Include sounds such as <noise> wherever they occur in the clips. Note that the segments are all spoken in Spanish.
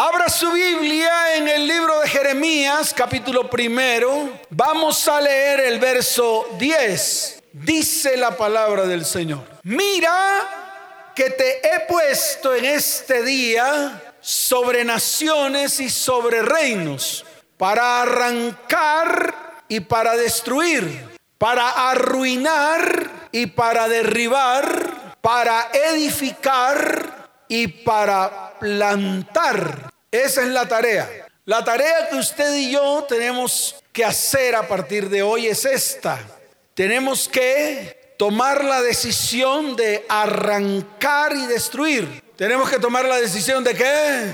Abra su Biblia en el libro de Jeremías, capítulo primero. Vamos a leer el verso 10. Dice la palabra del Señor. Mira que te he puesto en este día sobre naciones y sobre reinos para arrancar y para destruir, para arruinar y para derribar, para edificar y para plantar. Esa es la tarea. La tarea que usted y yo tenemos que hacer a partir de hoy es esta. Tenemos que tomar la decisión de arrancar y destruir. Tenemos que tomar la decisión de qué?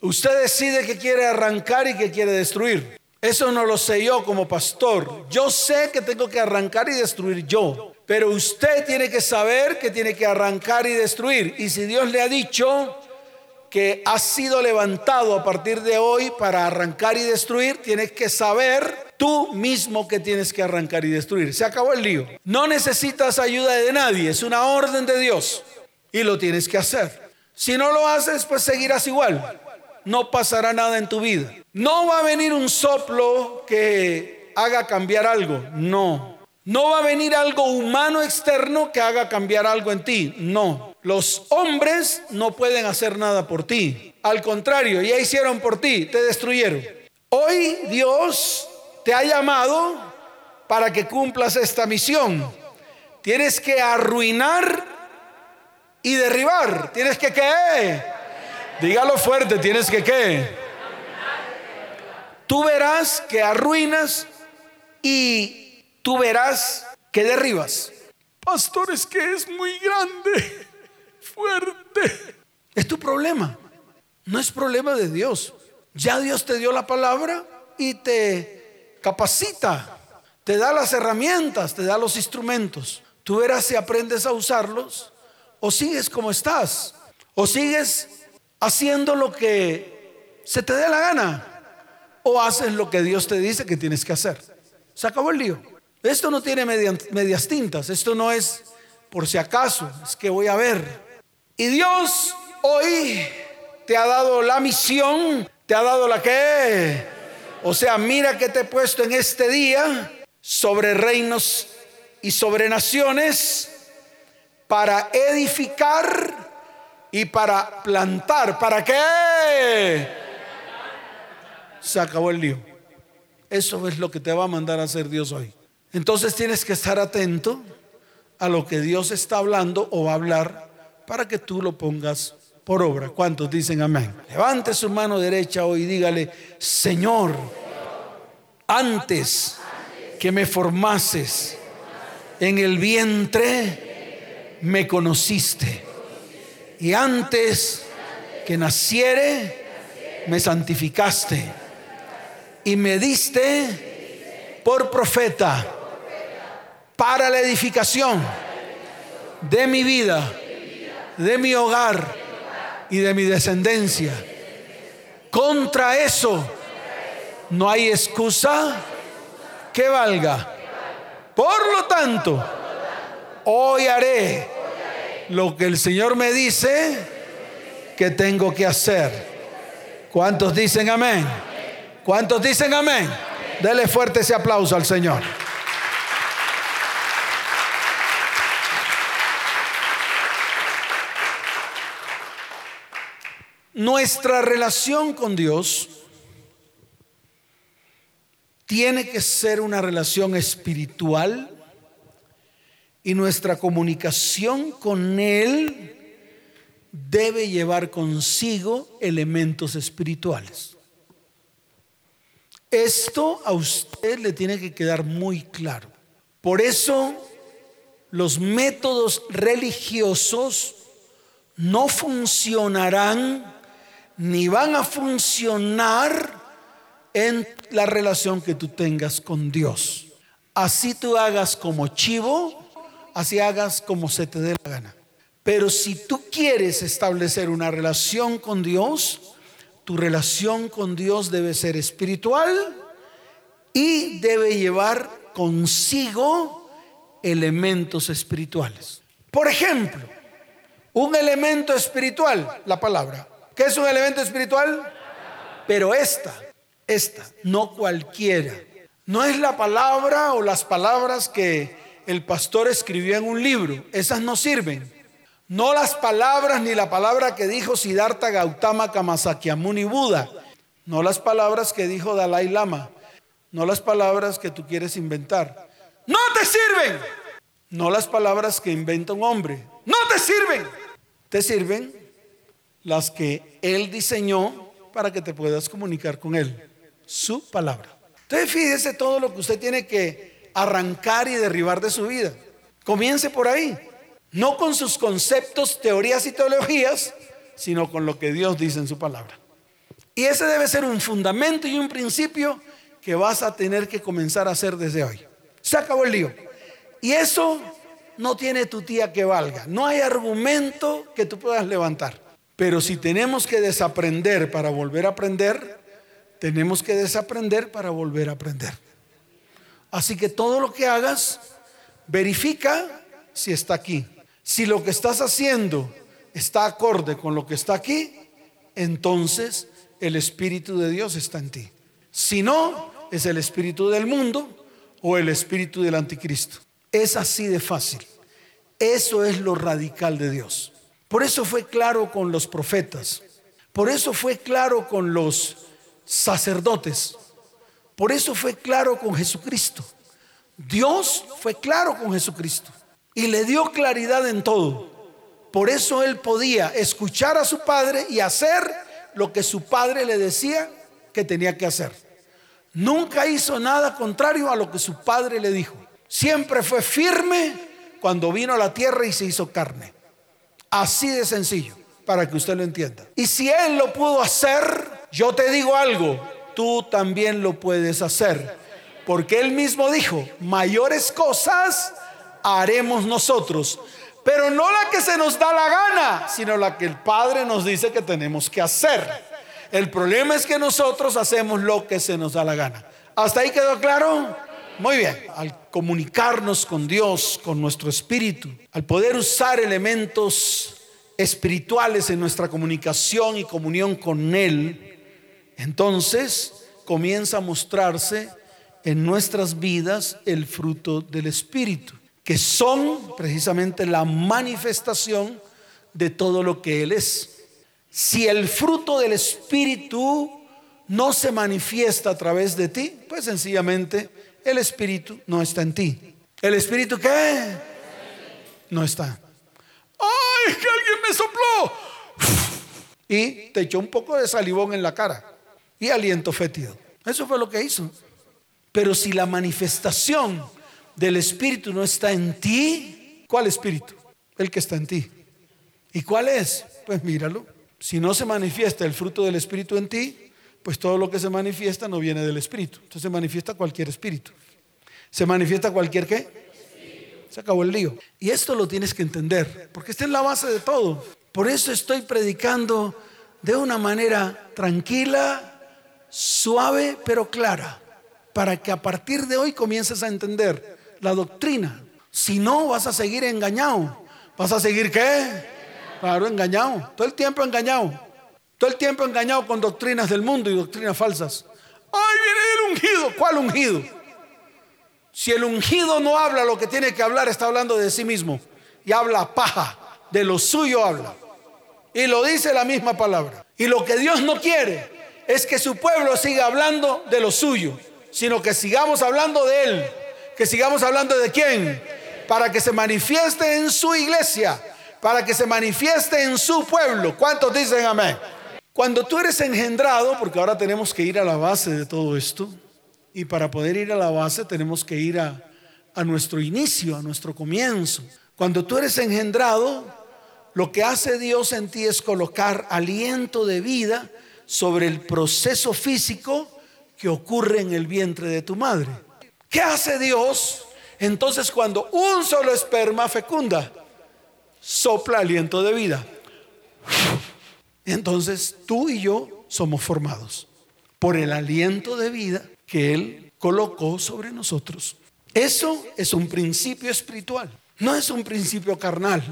Usted decide que quiere arrancar y que quiere destruir. Eso no lo sé yo como pastor. Yo sé que tengo que arrancar y destruir yo. Pero usted tiene que saber que tiene que arrancar y destruir. Y si Dios le ha dicho que ha sido levantado a partir de hoy para arrancar y destruir, tienes que saber tú mismo que tienes que arrancar y destruir. Se acabó el lío. No necesitas ayuda de nadie. Es una orden de Dios. Y lo tienes que hacer. Si no lo haces, pues seguirás igual no pasará nada en tu vida. No va a venir un soplo que haga cambiar algo, no. No va a venir algo humano externo que haga cambiar algo en ti, no. Los hombres no pueden hacer nada por ti. Al contrario, ya hicieron por ti, te destruyeron. Hoy Dios te ha llamado para que cumplas esta misión. Tienes que arruinar y derribar. Tienes que qué? Dígalo fuerte, tienes que qué. Tú verás que arruinas y tú verás que derribas. Pastor, es que es muy grande, fuerte. Es tu problema. No es problema de Dios. Ya Dios te dio la palabra y te capacita, te da las herramientas, te da los instrumentos. Tú verás si aprendes a usarlos o sigues como estás o sigues haciendo lo que se te dé la gana o haces lo que Dios te dice que tienes que hacer. Se acabó el lío. Esto no tiene medias, tintas, esto no es por si acaso, es que voy a ver. Y Dios hoy te ha dado la misión, te ha dado la que, o sea, mira que te he puesto en este día sobre reinos y sobre naciones para edificar y para plantar. ¿Para qué? Se acabó el lío. Eso es lo que te va a mandar a hacer Dios hoy. Entonces tienes que estar atento a lo que Dios está hablando o va a hablar para que tú lo pongas por obra. ¿Cuántos dicen amén? Levante su mano derecha hoy y dígale, Señor, antes que me formases en el vientre, me conociste y antes que naciere, me santificaste y me diste por profeta para la edificación de mi vida, de mi hogar y de mi descendencia. Contra eso no hay excusa que valga. Por lo tanto, hoy haré lo que el Señor me dice que tengo que hacer. ¿Cuántos dicen amén? ¿Cuántos dicen amén? Dele fuerte ese aplauso al Señor. Nuestra relación con Dios tiene que ser una relación espiritual y nuestra comunicación con Él debe llevar consigo elementos espirituales. Esto a usted le tiene que quedar muy claro. Por eso los métodos religiosos no funcionarán ni van a funcionar en la relación que tú tengas con Dios. Así tú hagas como chivo, así hagas como se te dé la gana. Pero si tú quieres establecer una relación con Dios, tu relación con Dios debe ser espiritual y debe llevar consigo elementos espirituales. Por ejemplo, Un elemento espiritual, la palabra. ¿Qué es un elemento espiritual? Pero esta, esta, no cualquiera. No es la palabra o las palabras que el pastor escribió en un libro. Esas no sirven. No las palabras ni la palabra que dijo Siddhartha Gautama Kamasakyamuni Buda. No las palabras que dijo Dalai Lama. No las palabras que tú quieres inventar. No te sirven. No las palabras que inventa un hombre. No te sirven. Te sirven las que él diseñó para que te puedas comunicar con él. Su palabra. Entonces fíjese todo lo que usted tiene que arrancar y derribar de su vida. Comience por ahí. No con sus conceptos, teorías y teologías, sino con lo que Dios dice en su palabra. Y ese debe ser un fundamento y un principio que vas a tener que comenzar a hacer desde hoy. Se acabó el lío. Y eso no tiene tu tía que valga. No hay argumento que tú puedas levantar. Pero si tenemos que desaprender para volver a aprender, tenemos que desaprender para volver a aprender. Así que todo lo que hagas, verifica si está aquí. Si lo que estás haciendo está acorde con lo que está aquí, entonces el Espíritu de Dios está en ti. Si no, es el Espíritu del mundo o el Espíritu del anticristo. Es así de fácil. Eso es lo radical de Dios. Por eso fue claro con los profetas. Por eso fue claro con los sacerdotes. Por eso fue claro con Jesucristo. Dios fue claro con Jesucristo y le dio claridad en todo. Por eso él podía escuchar a su padre y hacer lo que su padre le decía que tenía que hacer. Nunca hizo nada contrario a lo que su padre le dijo. Siempre fue firme cuando vino a la tierra y se hizo carne. Así de sencillo, para que usted lo entienda. Y si él lo pudo hacer, yo te digo algo, tú también lo puedes hacer. Porque él mismo dijo, mayores cosas haremos nosotros. Pero no la que se nos da la gana, sino la que el Padre nos dice que tenemos que hacer. El problema es que nosotros hacemos lo que se nos da la gana. ¿Hasta ahí quedó claro? Muy bien. Al comunicarnos con Dios, con nuestro espíritu, al poder usar elementos espirituales en nuestra comunicación y comunión con Él, entonces comienza a mostrarse en nuestras vidas el fruto del Espíritu que son precisamente la manifestación de todo lo que Él es. Si el fruto del Espíritu no se manifiesta a través de ti, pues sencillamente el Espíritu no está en ti. ¿El Espíritu qué? No está. ¡Ay, que alguien me sopló! Y te echó un poco de salivón en la cara y aliento fétido. Eso fue lo que hizo. Pero si la manifestación del Espíritu no está en ti, ¿cuál Espíritu? El que está en ti. ¿Y cuál es? Pues míralo. Si no se manifiesta el fruto del Espíritu en ti, pues todo lo que se manifiesta no viene del Espíritu. Entonces se manifiesta cualquier Espíritu. ¿Se manifiesta cualquier qué? Se acabó el lío. Y esto lo tienes que entender, porque está en la base de todo. Por eso estoy predicando de una manera tranquila, suave, pero clara, para que a partir de hoy comiences a entender la doctrina. Si no, vas a seguir engañado. ¿Vas a seguir qué? Claro, engañado. Todo el tiempo engañado. Todo el tiempo engañado con doctrinas del mundo y doctrinas falsas. ¡Ay, viene el ungido! ¿Cuál ungido? Si el ungido no habla lo que tiene que hablar, está hablando de sí mismo. Y habla paja. De lo suyo habla. Y lo dice la misma palabra. Y lo que Dios no quiere es que su pueblo siga hablando de lo suyo, sino que sigamos hablando de Él que sigamos hablando de quién, para que se manifieste en su iglesia, para que se manifieste en su pueblo. ¿Cuántos dicen amén? Cuando tú eres engendrado, porque ahora tenemos que ir a la base de todo esto, y para poder ir a la base tenemos que ir a, nuestro inicio, a nuestro comienzo. Cuando tú eres engendrado, lo que hace Dios en ti es colocar aliento de vida sobre el proceso físico que ocurre en el vientre de tu madre. ¿Qué hace Dios? Entonces cuando un solo esperma fecunda, sopla aliento de vida. Entonces tú y yo somos formados por el aliento de vida que Él colocó sobre nosotros. Eso es un principio espiritual, no es un principio carnal.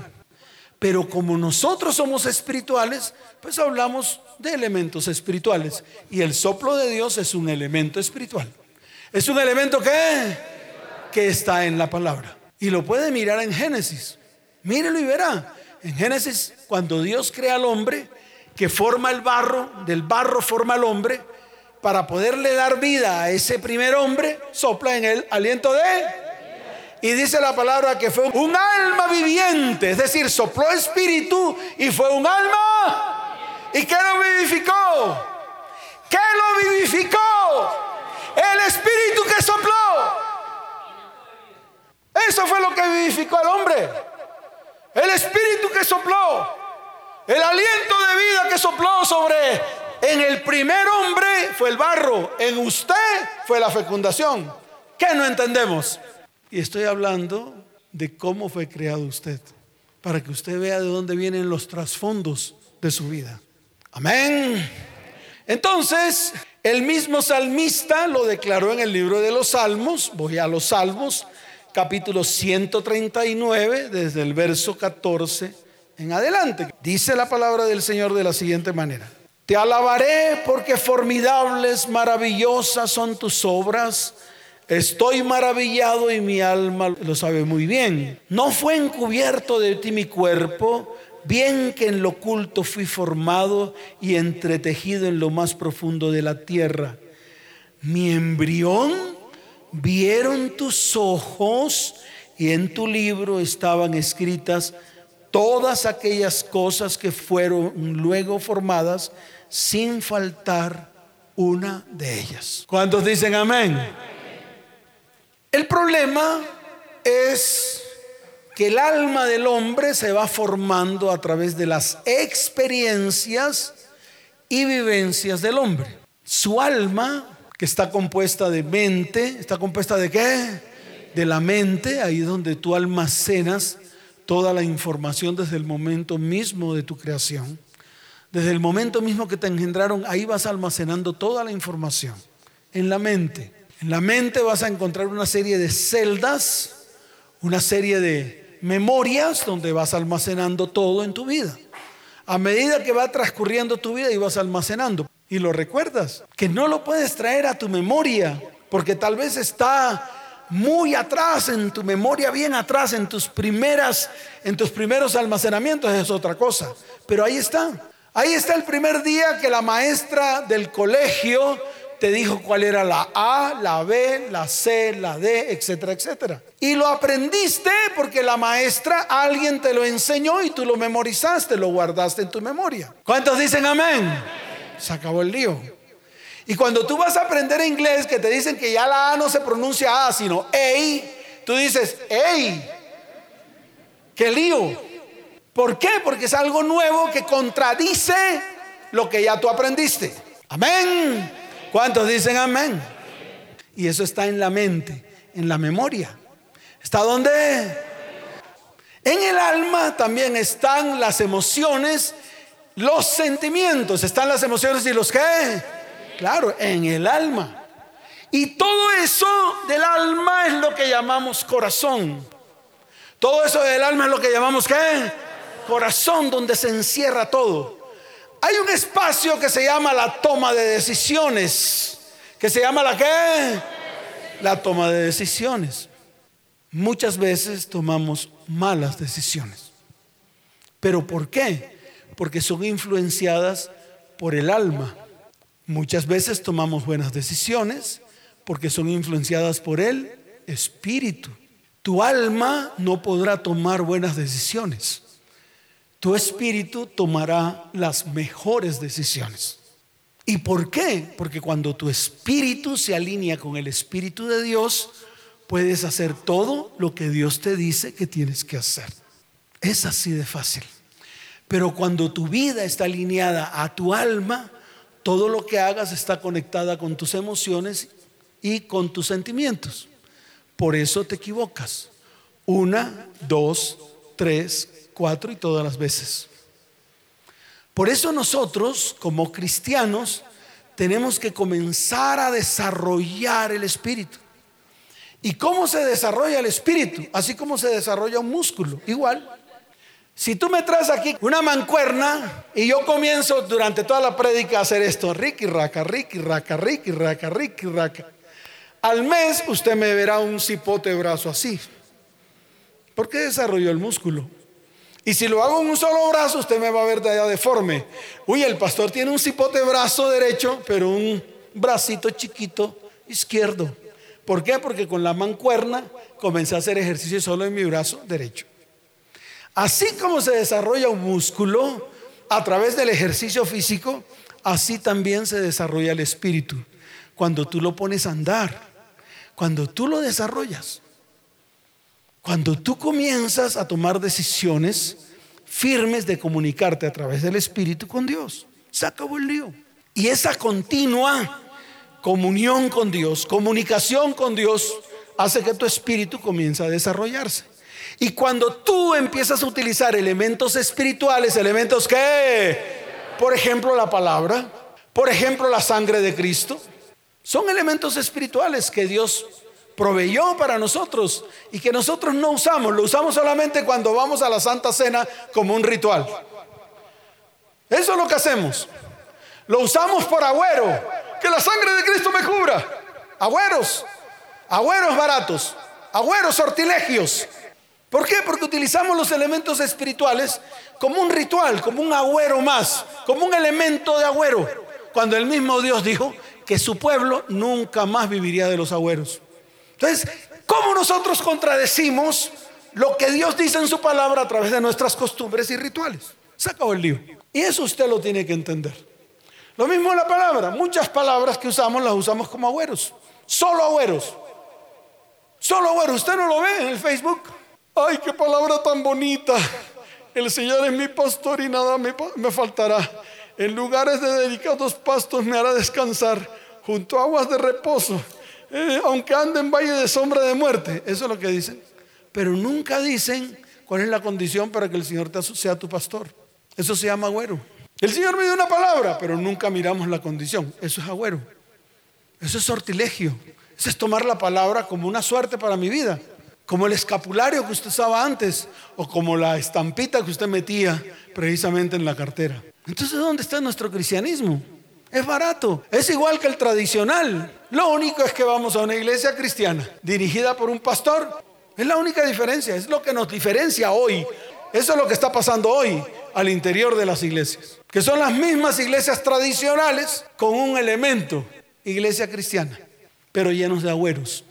Pero como nosotros somos espirituales, pues hablamos de elementos espirituales. Y el soplo de Dios es un elemento espiritual. Es un elemento que, que está en la palabra. Y lo puede mirar en Génesis. Mírelo y verá. En Génesis, cuando Dios crea al hombre, que forma el barro, del barro forma al hombre, para poderle dar vida a ese primer hombre, sopla en él aliento de y dice la palabra que fue un alma viviente, es decir, sopló espíritu y fue un alma. ¿Y qué lo vivificó? ¿Qué lo vivificó? El espíritu que sopló. Eso fue lo que vivificó al hombre. El espíritu que sopló. El aliento de vida que sopló sobre en el primer hombre fue el barro, en usted fue la fecundación. ¿Qué no entendemos? Y estoy hablando de cómo fue creado usted, para que usted vea de dónde vienen los trasfondos de su vida. Amén. Entonces, el mismo salmista lo declaró en el libro de los Salmos, voy a los Salmos, capítulo 139, desde el verso 14 en adelante. Dice la palabra del Señor de la siguiente manera. Te alabaré porque formidables, maravillosas son tus obras Estoy maravillado y mi alma lo sabe muy bien. No fue encubierto de ti mi cuerpo, bien que en lo oculto fui formado y entretejido en lo más profundo de la tierra. Mi embrión vieron tus ojos y en tu libro estaban escritas todas aquellas cosas que fueron luego formadas sin faltar una de ellas. ¿Cuántos dicen amén? El problema es que el alma del hombre se va formando a través de las experiencias y vivencias del hombre. Su alma, que está compuesta de mente, ¿está compuesta de qué? De la mente, ahí es donde tú almacenas toda la información desde el momento mismo de tu creación. Desde el momento mismo que te engendraron, ahí vas almacenando toda la información en la mente. En la mente vas a encontrar una serie de celdas, una serie de memorias donde vas almacenando todo en tu vida. A medida que va transcurriendo tu vida y vas almacenando y lo recuerdas, que no lo puedes traer a tu memoria porque tal vez está muy atrás en tu memoria, bien atrás en tus primeras en tus primeros almacenamientos es otra cosa, pero ahí está. Ahí está el primer día que la maestra del colegio te dijo cuál era la A, la B, la C, la D, etcétera, etcétera. Y lo aprendiste porque la maestra, alguien te lo enseñó y tú lo memorizaste, lo guardaste en tu memoria. ¿Cuántos dicen amén? Se acabó el lío. Y cuando tú vas a aprender inglés, que te dicen que ya la A no se pronuncia A, sino EI, tú dices, EI, qué lío. ¿Por qué? Porque es algo nuevo que contradice lo que ya tú aprendiste. Amén. ¿Cuántos dicen amén? Y eso está en la mente, en la memoria. ¿Está dónde? En el alma también están las emociones, los sentimientos. ¿Están las emociones y los qué? Claro, en el alma. Y todo eso del alma es lo que llamamos corazón. Todo eso del alma es lo que llamamos qué? Corazón donde se encierra todo. Hay un espacio que se llama la toma de decisiones. ¿Que se llama la qué? La toma de decisiones. Muchas veces tomamos malas decisiones. ¿Pero por qué? Porque son influenciadas por el alma. Muchas veces tomamos buenas decisiones porque son influenciadas por el espíritu. Tu alma no podrá tomar buenas decisiones tu espíritu tomará las mejores decisiones. ¿Y por qué? Porque cuando tu espíritu se alinea con el espíritu de Dios, puedes hacer todo lo que Dios te dice que tienes que hacer. Es así de fácil. Pero cuando tu vida está alineada a tu alma, todo lo que hagas está conectada con tus emociones y con tus sentimientos. Por eso te equivocas. Una, dos, tres, cuatro y todas las veces. Por eso nosotros, como cristianos, tenemos que comenzar a desarrollar el espíritu. ¿Y cómo se desarrolla el espíritu? Así como se desarrolla un músculo, igual. Si tú me traes aquí una mancuerna y yo comienzo durante toda la prédica a hacer esto, ricky raca, ricky raca, ricky raca, ricky raca. Al mes usted me verá un cipote brazo así. Porque desarrolló el músculo. Y si lo hago en un solo brazo, usted me va a ver de allá deforme. Uy, el pastor tiene un cipote brazo derecho, pero un bracito chiquito izquierdo. ¿Por qué? Porque con la mancuerna comencé a hacer ejercicio solo en mi brazo derecho. Así como se desarrolla un músculo a través del ejercicio físico, así también se desarrolla el espíritu. Cuando tú lo pones a andar, cuando tú lo desarrollas, cuando tú comienzas a tomar decisiones firmes de comunicarte a través del espíritu con Dios, se acabó el lío. Y esa continua comunión con Dios, comunicación con Dios, hace que tu espíritu comience a desarrollarse. Y cuando tú empiezas a utilizar elementos espirituales, elementos que, por ejemplo, la palabra, por ejemplo, la sangre de Cristo, son elementos espirituales que Dios proveyó para nosotros y que nosotros no usamos, lo usamos solamente cuando vamos a la Santa Cena como un ritual. Eso es lo que hacemos. Lo usamos por agüero, que la sangre de Cristo me cubra. Agüeros, agüeros baratos, agüeros sortilegios. ¿Por qué? Porque utilizamos los elementos espirituales como un ritual, como un agüero más, como un elemento de agüero. Cuando el mismo Dios dijo que su pueblo nunca más viviría de los agüeros. Entonces, ¿cómo nosotros contradecimos lo que Dios dice en su palabra a través de nuestras costumbres y rituales? Se acabó el lío. Y eso usted lo tiene que entender. Lo mismo la palabra. Muchas palabras que usamos las usamos como agüeros. Solo agüeros. Solo agüeros. Usted no lo ve en el Facebook. Ay, qué palabra tan bonita. El Señor es mi pastor y nada me, faltará. En lugares de dedicados pastos me hará descansar, junto a aguas de reposo, eh, aunque ande en valle de sombra de muerte. Eso es lo que dicen. Pero nunca dicen cuál es la condición para que el Señor sea tu pastor. Eso se llama agüero. El Señor me dio una palabra, pero nunca miramos la condición. Eso es agüero. Eso es sortilegio. Eso es tomar la palabra como una suerte para mi vida como el escapulario que usted usaba antes o como la estampita que usted metía precisamente en la cartera. Entonces, ¿dónde está nuestro cristianismo? Es barato, es igual que el tradicional. Lo único es que vamos a una iglesia cristiana dirigida por un pastor. Es la única diferencia, es lo que nos diferencia hoy. Eso es lo que está pasando hoy al interior de las iglesias, que son las mismas iglesias tradicionales con un elemento, iglesia cristiana, pero llenos de agüeros.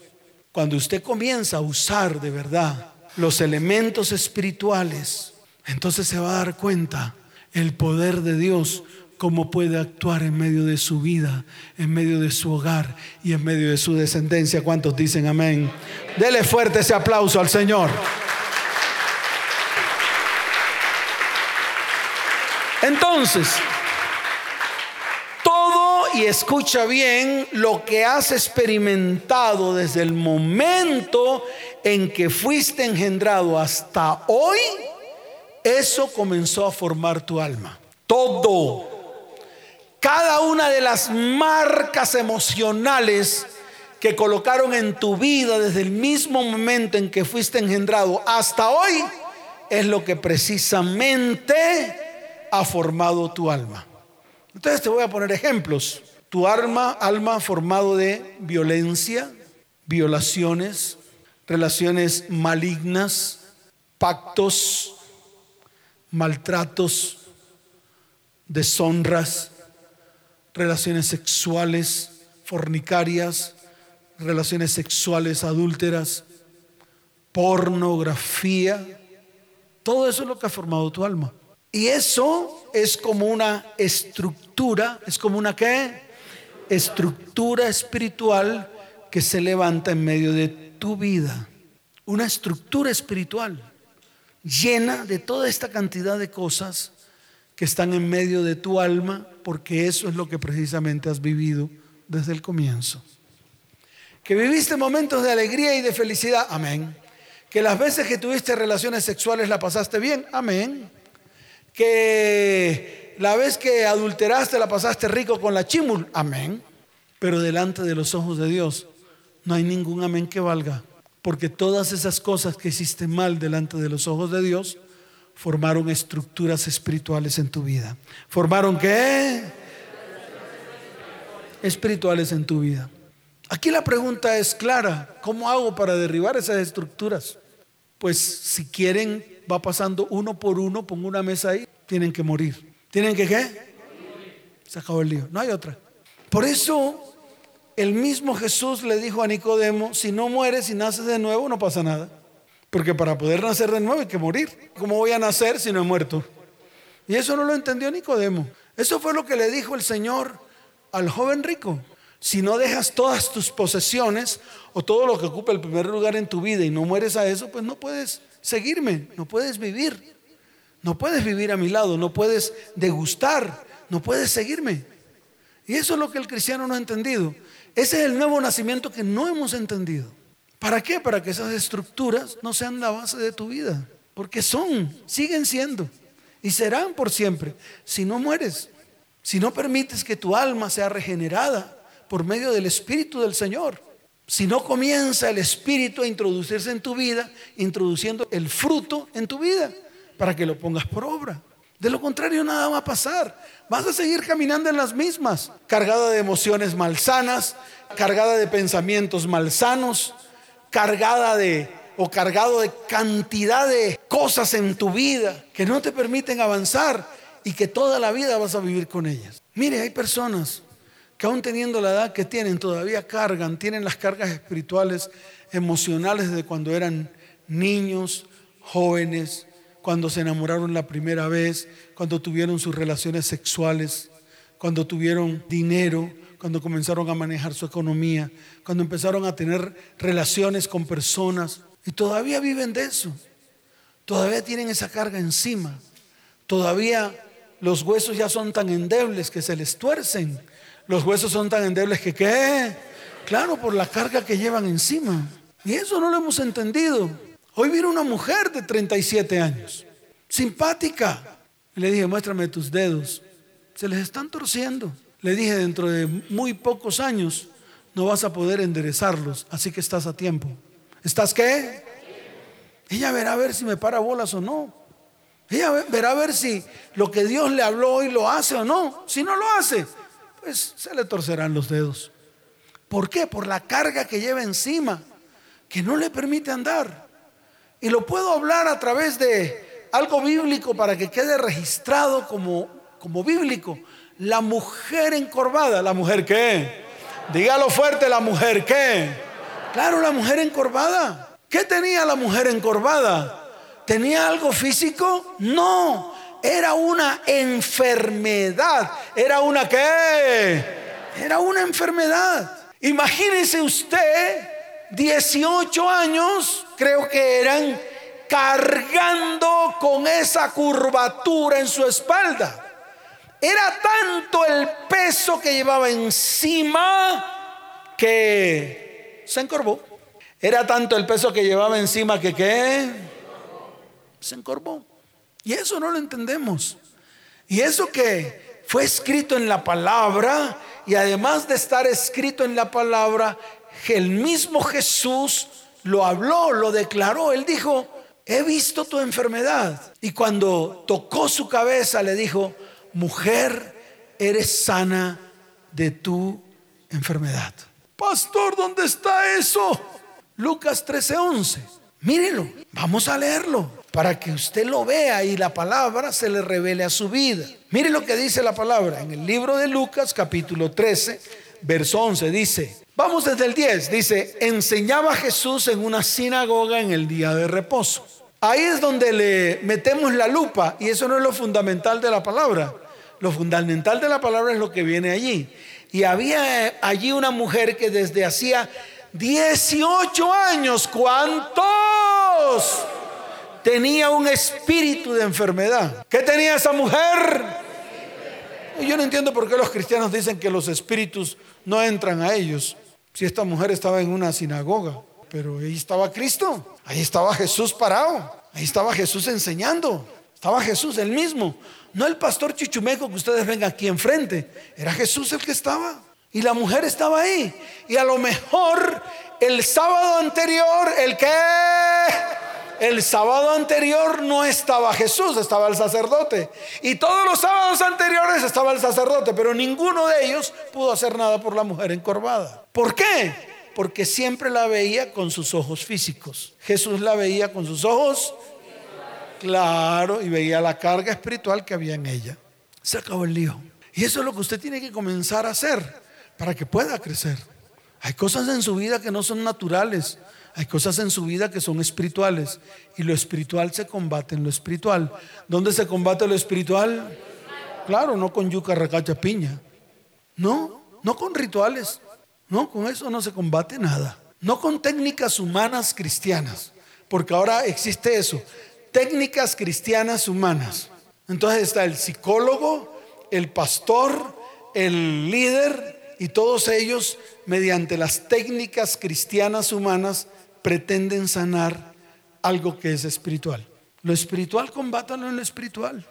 Cuando usted comienza a usar de verdad los elementos espirituales, entonces se va a dar cuenta el poder de Dios, cómo puede actuar en medio de su vida, en medio de su hogar y en medio de su descendencia. ¿Cuántos dicen amén? Dele fuerte ese aplauso al Señor. Entonces, y escucha bien lo que has experimentado desde el momento en que fuiste engendrado hasta hoy, eso comenzó a formar tu alma. Todo. Cada una de las marcas emocionales que colocaron en tu vida desde el mismo momento en que fuiste engendrado hasta hoy es lo que precisamente ha formado tu alma. Entonces te voy a poner ejemplos. Tu alma, alma formado de violencia, violaciones, relaciones malignas, pactos, maltratos, deshonras, relaciones sexuales, fornicarias, relaciones sexuales adúlteras, pornografía. Todo eso es lo que ha formado tu alma. Y eso es como una estructura, es como una qué? Estructura espiritual que se levanta en medio de tu vida. Una estructura espiritual llena de toda esta cantidad de cosas que están en medio de tu alma, porque eso es lo que precisamente has vivido desde el comienzo. Que viviste momentos de alegría y de felicidad, amén. Que las veces que tuviste relaciones sexuales la pasaste bien, amén que la vez que adulteraste la pasaste rico con la chimul, amén. Pero delante de los ojos de Dios no hay ningún amén que valga, porque todas esas cosas que hiciste mal delante de los ojos de Dios formaron estructuras espirituales en tu vida. ¿Formaron qué? Espirituales en tu vida. Aquí la pregunta es clara, ¿cómo hago para derribar esas estructuras? Pues si quieren, va pasando uno por uno, pongo una mesa ahí, tienen que morir. ¿Tienen que qué? Se acabó el lío, no hay otra. Por eso el mismo Jesús le dijo a Nicodemo, si no mueres y naces de nuevo, no pasa nada. Porque para poder nacer de nuevo hay que morir. ¿Cómo voy a nacer si no he muerto? Y eso no lo entendió Nicodemo. Eso fue lo que le dijo el Señor al joven rico. Si no dejas todas tus posesiones o todo lo que ocupa el primer lugar en tu vida y no mueres a eso, pues no puedes seguirme, no puedes vivir. No puedes vivir a mi lado, no puedes degustar, no puedes seguirme. Y eso es lo que el cristiano no ha entendido. Ese es el nuevo nacimiento que no hemos entendido. ¿Para qué? Para que esas estructuras no sean la base de tu vida. Porque son, siguen siendo y serán por siempre. Si no mueres, si no permites que tu alma sea regenerada por medio del Espíritu del Señor. Si no comienza el Espíritu a introducirse en tu vida, introduciendo el fruto en tu vida, para que lo pongas por obra. De lo contrario, nada va a pasar. Vas a seguir caminando en las mismas, cargada de emociones malsanas, cargada de pensamientos malsanos, cargada de o cargado de cantidad de cosas en tu vida que no te permiten avanzar y que toda la vida vas a vivir con ellas. Mire, hay personas que aún teniendo la edad que tienen, todavía cargan, tienen las cargas espirituales, emocionales de cuando eran niños, jóvenes, cuando se enamoraron la primera vez, cuando tuvieron sus relaciones sexuales, cuando tuvieron dinero, cuando comenzaron a manejar su economía, cuando empezaron a tener relaciones con personas. Y todavía viven de eso. Todavía tienen esa carga encima. Todavía los huesos ya son tan endebles que se les tuercen los huesos son tan endebles que qué? Claro, por la carga que llevan encima. Y eso no lo hemos entendido. Hoy vino una mujer de 37 años, simpática. Le dije, muéstrame tus dedos. Se les están torciendo. Le dije, dentro de muy pocos años no vas a poder enderezarlos, así que estás a tiempo. ¿Estás qué? Ella verá a ver si me para bolas o no. Ella verá a ver si lo que Dios le habló hoy lo hace o no. Si no lo hace, pues se le torcerán los dedos. ¿Por qué? Por la carga que lleva encima, que no le permite andar. Y lo puedo hablar a través de algo bíblico para que quede registrado como, como bíblico. La mujer encorvada, ¿la mujer qué? Dígalo fuerte, la mujer qué? Claro, la mujer encorvada. ¿Qué tenía la mujer encorvada? ¿Tenía algo físico? No, era una enfermedad. ¿Era una qué? Era una enfermedad. Imagínese usted, 18 años, creo que eran, cargando con esa curvatura en su espalda. Era tanto el peso que llevaba encima que se encorvó. Era tanto el peso que llevaba encima que qué? Se encorvó. Y eso no lo entendemos. Y eso que fue escrito en la palabra, y además de estar escrito en la palabra, el mismo Jesús lo habló, lo declaró. Él dijo, he visto tu enfermedad. Y cuando tocó su cabeza, le dijo, mujer, eres sana de tu enfermedad. Pastor, ¿dónde está eso? Lucas 13:11. Mírelo, vamos a leerlo para que usted lo vea y la palabra se le revele a su vida. Mire lo que dice la palabra en el libro de Lucas capítulo 13, verso 11. Dice, vamos desde el 10, dice, enseñaba Jesús en una sinagoga en el día de reposo. Ahí es donde le metemos la lupa y eso no es lo fundamental de la palabra. Lo fundamental de la palabra es lo que viene allí. Y había allí una mujer que desde hacía 18 años, ¿cuántos? tenía un espíritu de enfermedad. ¿Qué tenía esa mujer? Yo no entiendo por qué los cristianos dicen que los espíritus no entran a ellos. Si esta mujer estaba en una sinagoga, pero ahí estaba Cristo, ahí estaba Jesús parado, ahí estaba Jesús enseñando, estaba Jesús el mismo, no el pastor chichumeco que ustedes ven aquí enfrente, era Jesús el que estaba. Y la mujer estaba ahí. Y a lo mejor el sábado anterior, el que El sábado anterior no estaba Jesús, estaba el sacerdote. Y todos los sábados anteriores estaba el sacerdote, pero ninguno de ellos pudo hacer nada por la mujer encorvada. ¿Por qué? Porque siempre la veía con sus ojos físicos. Jesús la veía con sus ojos, claro, y veía la carga espiritual que había en ella. Se acabó el lío. Y eso es lo que usted tiene que comenzar a hacer para que pueda crecer. Hay cosas en su vida que no son naturales. Hay cosas en su vida que son espirituales y lo espiritual se combate en lo espiritual. ¿Dónde se combate lo espiritual? Claro, no con yuca, racacha, piña. No, no con rituales. No, con eso no se combate nada. No con técnicas humanas cristianas, porque ahora existe eso, técnicas cristianas humanas. Entonces está el psicólogo, el pastor, el líder y todos ellos mediante las técnicas cristianas humanas pretenden sanar algo que es espiritual. Lo espiritual, combátalo en lo espiritual.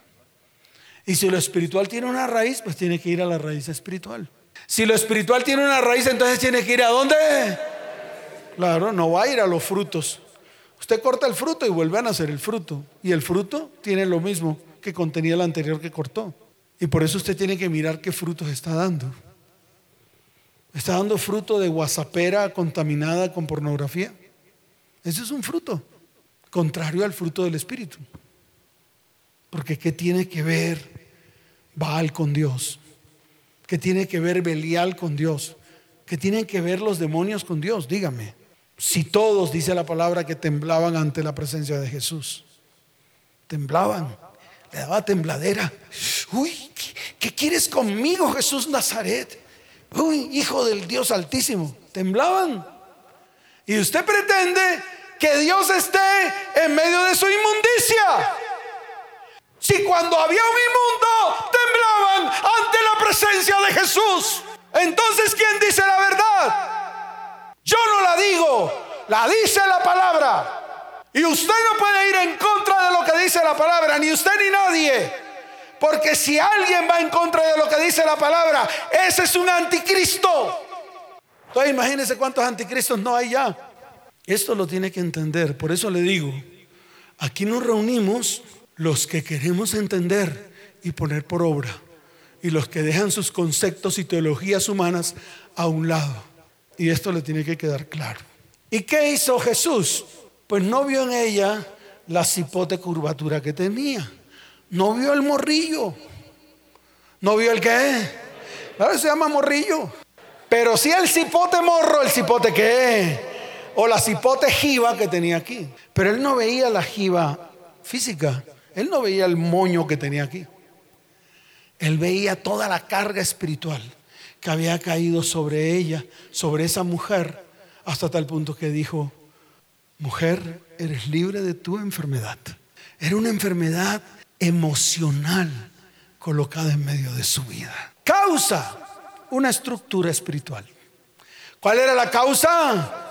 Y si lo espiritual tiene una raíz, pues tiene que ir a la raíz espiritual. Si lo espiritual tiene una raíz, entonces tiene que ir a dónde? Claro, no va a ir a los frutos. Usted corta el fruto y vuelve a nacer el fruto. Y el fruto tiene lo mismo que contenía el anterior que cortó. Y por eso usted tiene que mirar qué frutos está dando. ¿Está dando fruto de guasapera contaminada con pornografía? Ese es un fruto, contrario al fruto del Espíritu. Porque ¿qué tiene que ver Baal con Dios? ¿Qué tiene que ver Belial con Dios? ¿Qué tienen que ver los demonios con Dios? Dígame. Si todos, dice la palabra, que temblaban ante la presencia de Jesús. Temblaban. Le daba tembladera. Uy, ¿qué, quieres conmigo, Jesús Nazaret? Uy, hijo del Dios Altísimo. Temblaban. Y usted pretende que Dios esté en medio de su inmundicia. Si cuando había un inmundo temblaban ante la presencia de Jesús, entonces ¿quién dice la verdad? Yo no la digo, la dice la palabra. Y usted no puede ir en contra de lo que dice la palabra, ni usted ni nadie. Porque si alguien va en contra de lo que dice la palabra, ese es un anticristo. Entonces imagínense cuántos anticristos no hay ya. Esto lo tiene que entender. Por eso le digo, aquí nos reunimos los que queremos entender y poner por obra. Y los que dejan sus conceptos y teologías humanas a un lado. Y esto le tiene que quedar claro. ¿Y qué hizo Jesús? Pues no vio en ella la cipote curvatura que tenía. No vio el morrillo. ¿No vio el qué? Claro, se llama morrillo. Pero si el cipote morro, el cipote qué? O la cipote jiba que tenía aquí. Pero él no veía la jiba física. Él no veía el moño que tenía aquí. Él veía toda la carga espiritual que había caído sobre ella, sobre esa mujer, hasta tal punto que dijo, mujer, eres libre de tu enfermedad. Era una enfermedad emocional colocada en medio de su vida. Causa una estructura espiritual. ¿Cuál era la causa?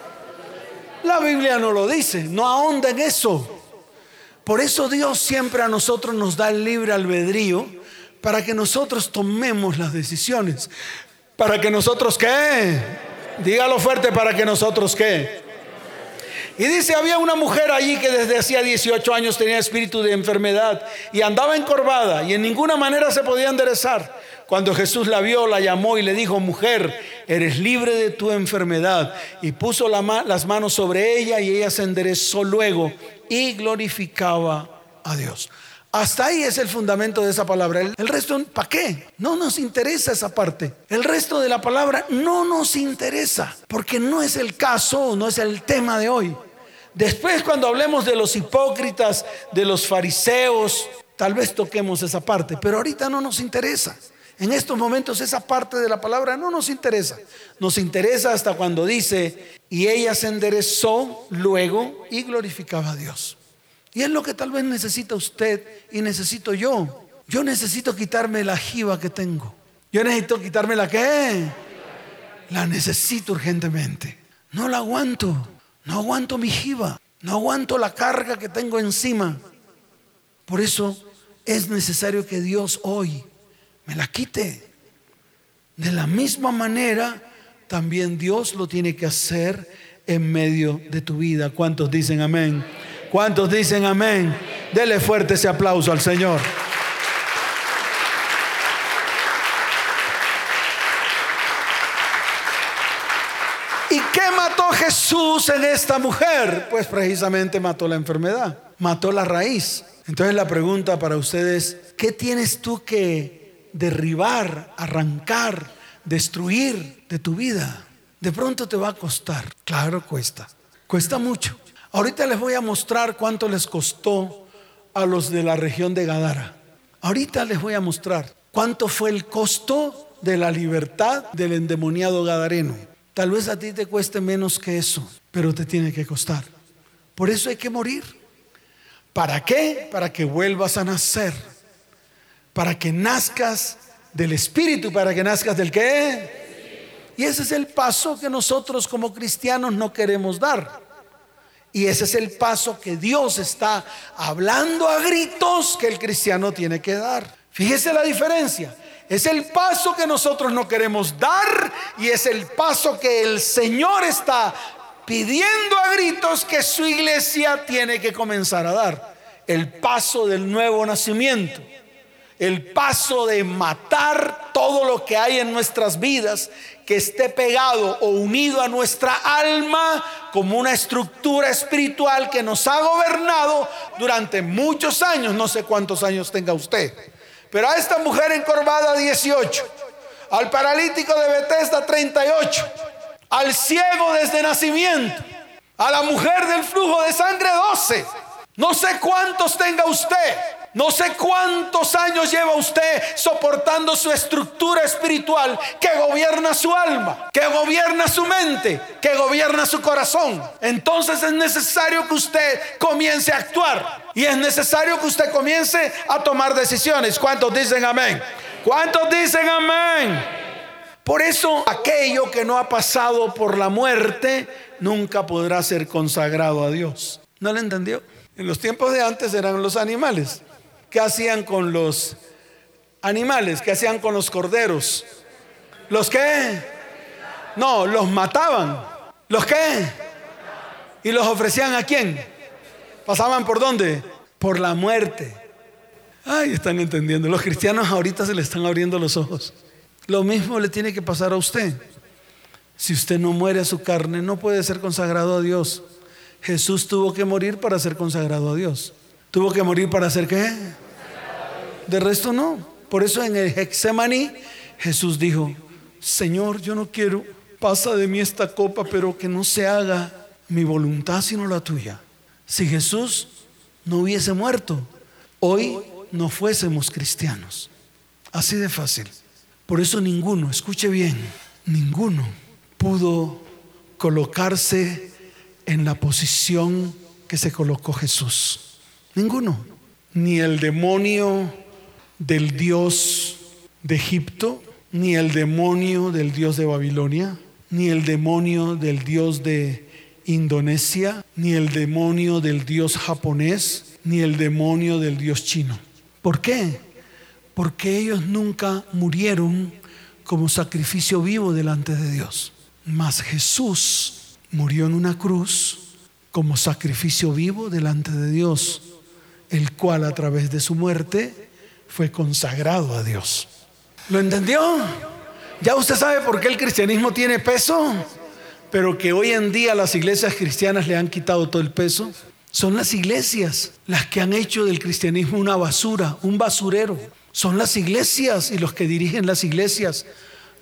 La Biblia no lo dice, no ahonda en eso. Por eso Dios siempre a nosotros nos da el libre albedrío para que nosotros tomemos las decisiones. Para que nosotros qué? Dígalo fuerte, para que nosotros qué? Y dice, había una mujer allí que desde hacía 18 años tenía espíritu de enfermedad y andaba encorvada y en ninguna manera se podía enderezar. Cuando Jesús la vio, la llamó y le dijo, mujer, eres libre de tu enfermedad. Y puso las manos sobre ella y ella se enderezó luego y glorificaba a Dios. Hasta ahí es el fundamento de esa palabra. El, resto, ¿para qué? No nos interesa esa parte. El resto de la palabra no nos interesa, porque no es el caso, no es el tema de hoy. Después cuando hablemos de los hipócritas, de los fariseos, tal vez toquemos esa parte, pero ahorita no nos interesa. En estos momentos esa parte de la palabra no nos interesa. Nos interesa hasta cuando dice, y ella se enderezó luego y glorificaba a Dios. Y es lo que tal vez necesita usted y necesito yo. Yo necesito quitarme la jiba que tengo. Yo necesito quitarme la qué. La necesito urgentemente. No la aguanto. No aguanto mi jiba, no aguanto la carga que tengo encima. Por eso es necesario que Dios hoy me la quite. De la misma manera, también Dios lo tiene que hacer en medio de tu vida. ¿Cuántos dicen amén? ¿Cuántos dicen amén? Dele fuerte ese aplauso al Señor. ¿Y qué mató Jesús en esta mujer? Pues precisamente mató la enfermedad, mató la raíz. Entonces la pregunta para ustedes, ¿qué tienes tú que derribar, arrancar, destruir de tu vida? De pronto te va a costar. Claro, cuesta. Cuesta mucho. Ahorita les voy a mostrar cuánto les costó a los de la región de Gadara. Ahorita les voy a mostrar cuánto fue el costo de la libertad del endemoniado gadareno. Tal vez a ti te cueste menos que eso, pero te tiene que costar. Por eso hay que morir. ¿Para qué? Para que vuelvas a nacer. Para que nazcas del Espíritu, para que nazcas del qué. Y ese es el paso que nosotros como cristianos no queremos dar. Y ese es el paso que Dios está hablando a gritos que el cristiano tiene que dar. Fíjese la diferencia. Es el paso que nosotros no queremos dar y es el paso que el Señor está pidiendo a gritos que su iglesia tiene que comenzar a dar. El paso del nuevo nacimiento el paso de matar todo lo que hay en nuestras vidas que esté pegado o unido a nuestra alma como una estructura espiritual que nos ha gobernado durante muchos años, no sé cuántos años tenga usted, pero a esta mujer encorvada 18, al paralítico de Bethesda 38, al ciego desde nacimiento, a la mujer del flujo de sangre 12, no sé cuántos tenga usted no sé cuántos años lleva usted soportando su estructura espiritual que gobierna su alma, que gobierna su mente, que gobierna su corazón. Entonces es necesario que usted comience a actuar y es necesario que usted comience a tomar decisiones. ¿Cuántos dicen amén? ¿Cuántos dicen amén? Por eso aquello que no ha pasado por la muerte nunca podrá ser consagrado a Dios. ¿No le entendió? En los tiempos de antes eran los animales. ¿Qué hacían con los animales? ¿Qué hacían con los corderos? ¿Los qué? No, los mataban. ¿Los qué? ¿Y los ofrecían a quién? ¿Pasaban por dónde? Por la muerte. Ay, están entendiendo. Los cristianos ahorita se le están abriendo los ojos. Lo mismo le tiene que pasar a usted. Si usted no muere a su carne, no puede ser consagrado a Dios. Jesús tuvo que morir para ser consagrado a Dios. ¿Tuvo que morir para hacer qué? De resto no. Por eso en el Hexemaní Jesús dijo, Señor, yo no quiero, pasa de mí esta copa, pero que no se haga mi voluntad sino la tuya. Si Jesús no hubiese muerto, hoy no fuésemos cristianos. Así de fácil. Por eso ninguno, escuche bien, ninguno pudo colocarse en la posición que se colocó Jesús. Ninguno. Ni el demonio del dios de Egipto, ni el demonio del dios de Babilonia, ni el demonio del dios de Indonesia, ni el demonio del dios japonés, ni el demonio del dios chino. ¿Por qué? Porque ellos nunca murieron como sacrificio vivo delante de Dios. Mas Jesús murió en una cruz como sacrificio vivo delante de Dios el cual a través de su muerte fue consagrado a Dios. ¿Lo entendió? Ya usted sabe por qué el cristianismo tiene peso, pero que hoy en día las iglesias cristianas le han quitado todo el peso. Son las iglesias las que han hecho del cristianismo una basura, un basurero. Son las iglesias y los que dirigen las iglesias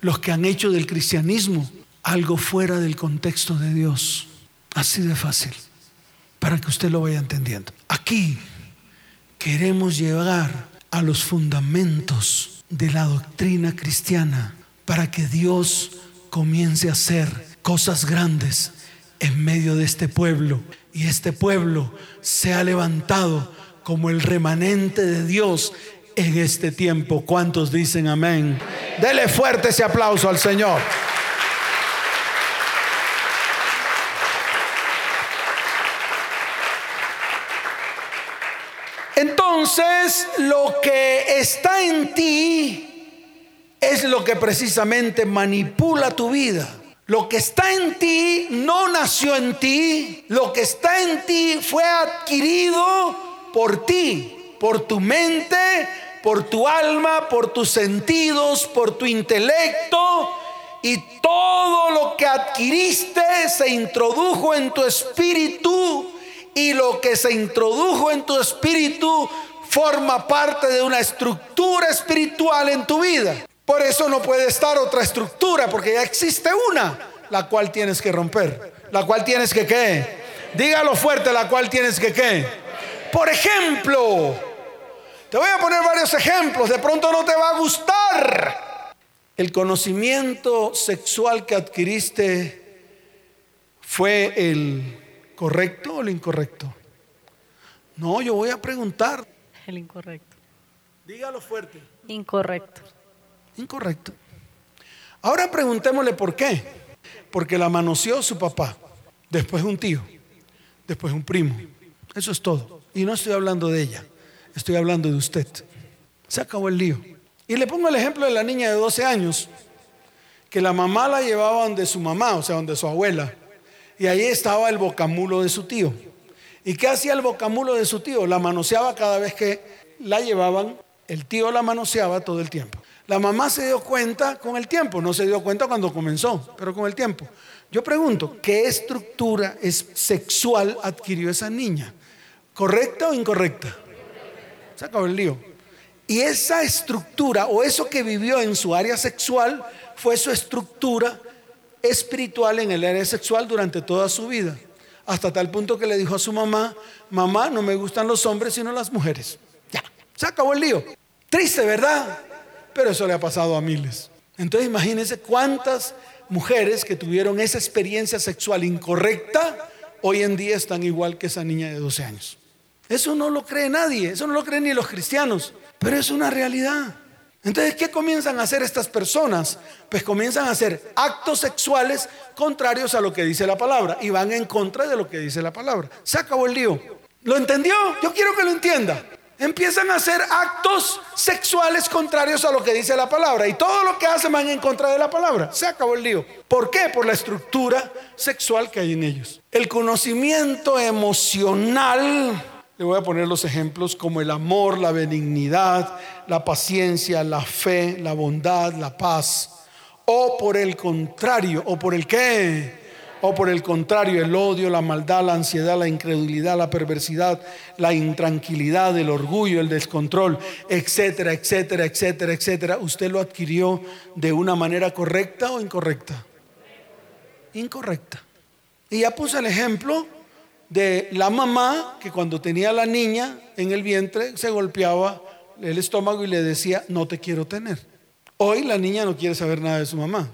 los que han hecho del cristianismo algo fuera del contexto de Dios. Así de fácil, para que usted lo vaya entendiendo. Aquí queremos llegar a los fundamentos de la doctrina cristiana para que Dios comience a hacer cosas grandes en medio de este pueblo y este pueblo sea levantado como el remanente de Dios en este tiempo. ¿Cuántos dicen amén? Dele fuerte ese aplauso al Señor. Entonces, lo que está en ti es lo que precisamente manipula tu vida. Lo que está en ti no nació en ti. Lo que está en ti fue adquirido por ti, por tu mente, por tu alma, por tus sentidos, por tu intelecto. Y todo lo que adquiriste se introdujo en tu espíritu. Y lo que se introdujo en tu espíritu forma parte de una estructura espiritual en tu vida. Por eso no puede estar otra estructura, porque ya existe una, la cual tienes que romper. La cual tienes que qué. Dígalo fuerte, la cual tienes que qué. Por ejemplo, te voy a poner varios ejemplos, de pronto no te va a gustar. El conocimiento sexual que adquiriste fue el correcto o el incorrecto. No, yo voy a preguntar. El incorrecto. Dígalo fuerte. Incorrecto. Incorrecto. Ahora preguntémosle por qué. Porque la manoseó su papá, después un tío, después un primo. Eso es todo. Y no estoy hablando de ella, estoy hablando de usted. Se acabó el lío. Y le pongo el ejemplo de la niña de 12 años, que la mamá la llevaba donde su mamá, o sea, donde su abuela. Y ahí estaba el bocamulo de su tío. ¿Y qué hacía el bocamulo de su tío? La manoseaba cada vez que la llevaban, el tío la manoseaba todo el tiempo. La mamá se dio cuenta con el tiempo, no se dio cuenta cuando comenzó, pero con el tiempo. Yo pregunto, ¿qué estructura sexual adquirió esa niña? ¿Correcta o incorrecta? Se acabó el lío. Y esa estructura o eso que vivió en su área sexual fue su estructura espiritual en el área sexual durante toda su vida. Hasta tal punto que le dijo a su mamá, mamá, no me gustan los hombres sino las mujeres. Ya, se acabó el lío. Triste, ¿verdad? pero eso le ha pasado a miles. Entonces imagínense cuántas mujeres que tuvieron esa experiencia sexual incorrecta hoy en día están igual que esa niña de 12 años. Eso no lo cree nadie, eso no lo creen ni los cristianos, pero es una realidad. Entonces, ¿qué comienzan a hacer estas personas? Pues comienzan a hacer actos sexuales contrarios a lo que dice la palabra y van en contra de lo que dice la palabra. Se acabó el lío. ¿Lo entendió? Yo quiero que lo entienda empiezan a hacer actos sexuales contrarios a lo que dice la palabra. Y todo lo que hacen van en contra de la palabra. Se acabó el lío. ¿Por qué? Por la estructura sexual que hay en ellos. El conocimiento emocional, le voy a poner los ejemplos como el amor, la benignidad, la paciencia, la fe, la bondad, la paz. O por el contrario, o por el qué o por el contrario, el odio, la maldad, la ansiedad, la incredulidad, la perversidad, la intranquilidad, el orgullo, el descontrol, etcétera, etcétera, etcétera, etcétera, ¿usted lo adquirió de una manera correcta o incorrecta? Incorrecta. Y ya puse el ejemplo de la mamá que cuando tenía la niña en el vientre se golpeaba el estómago y le decía, no te quiero tener. Hoy la niña no quiere saber nada de su mamá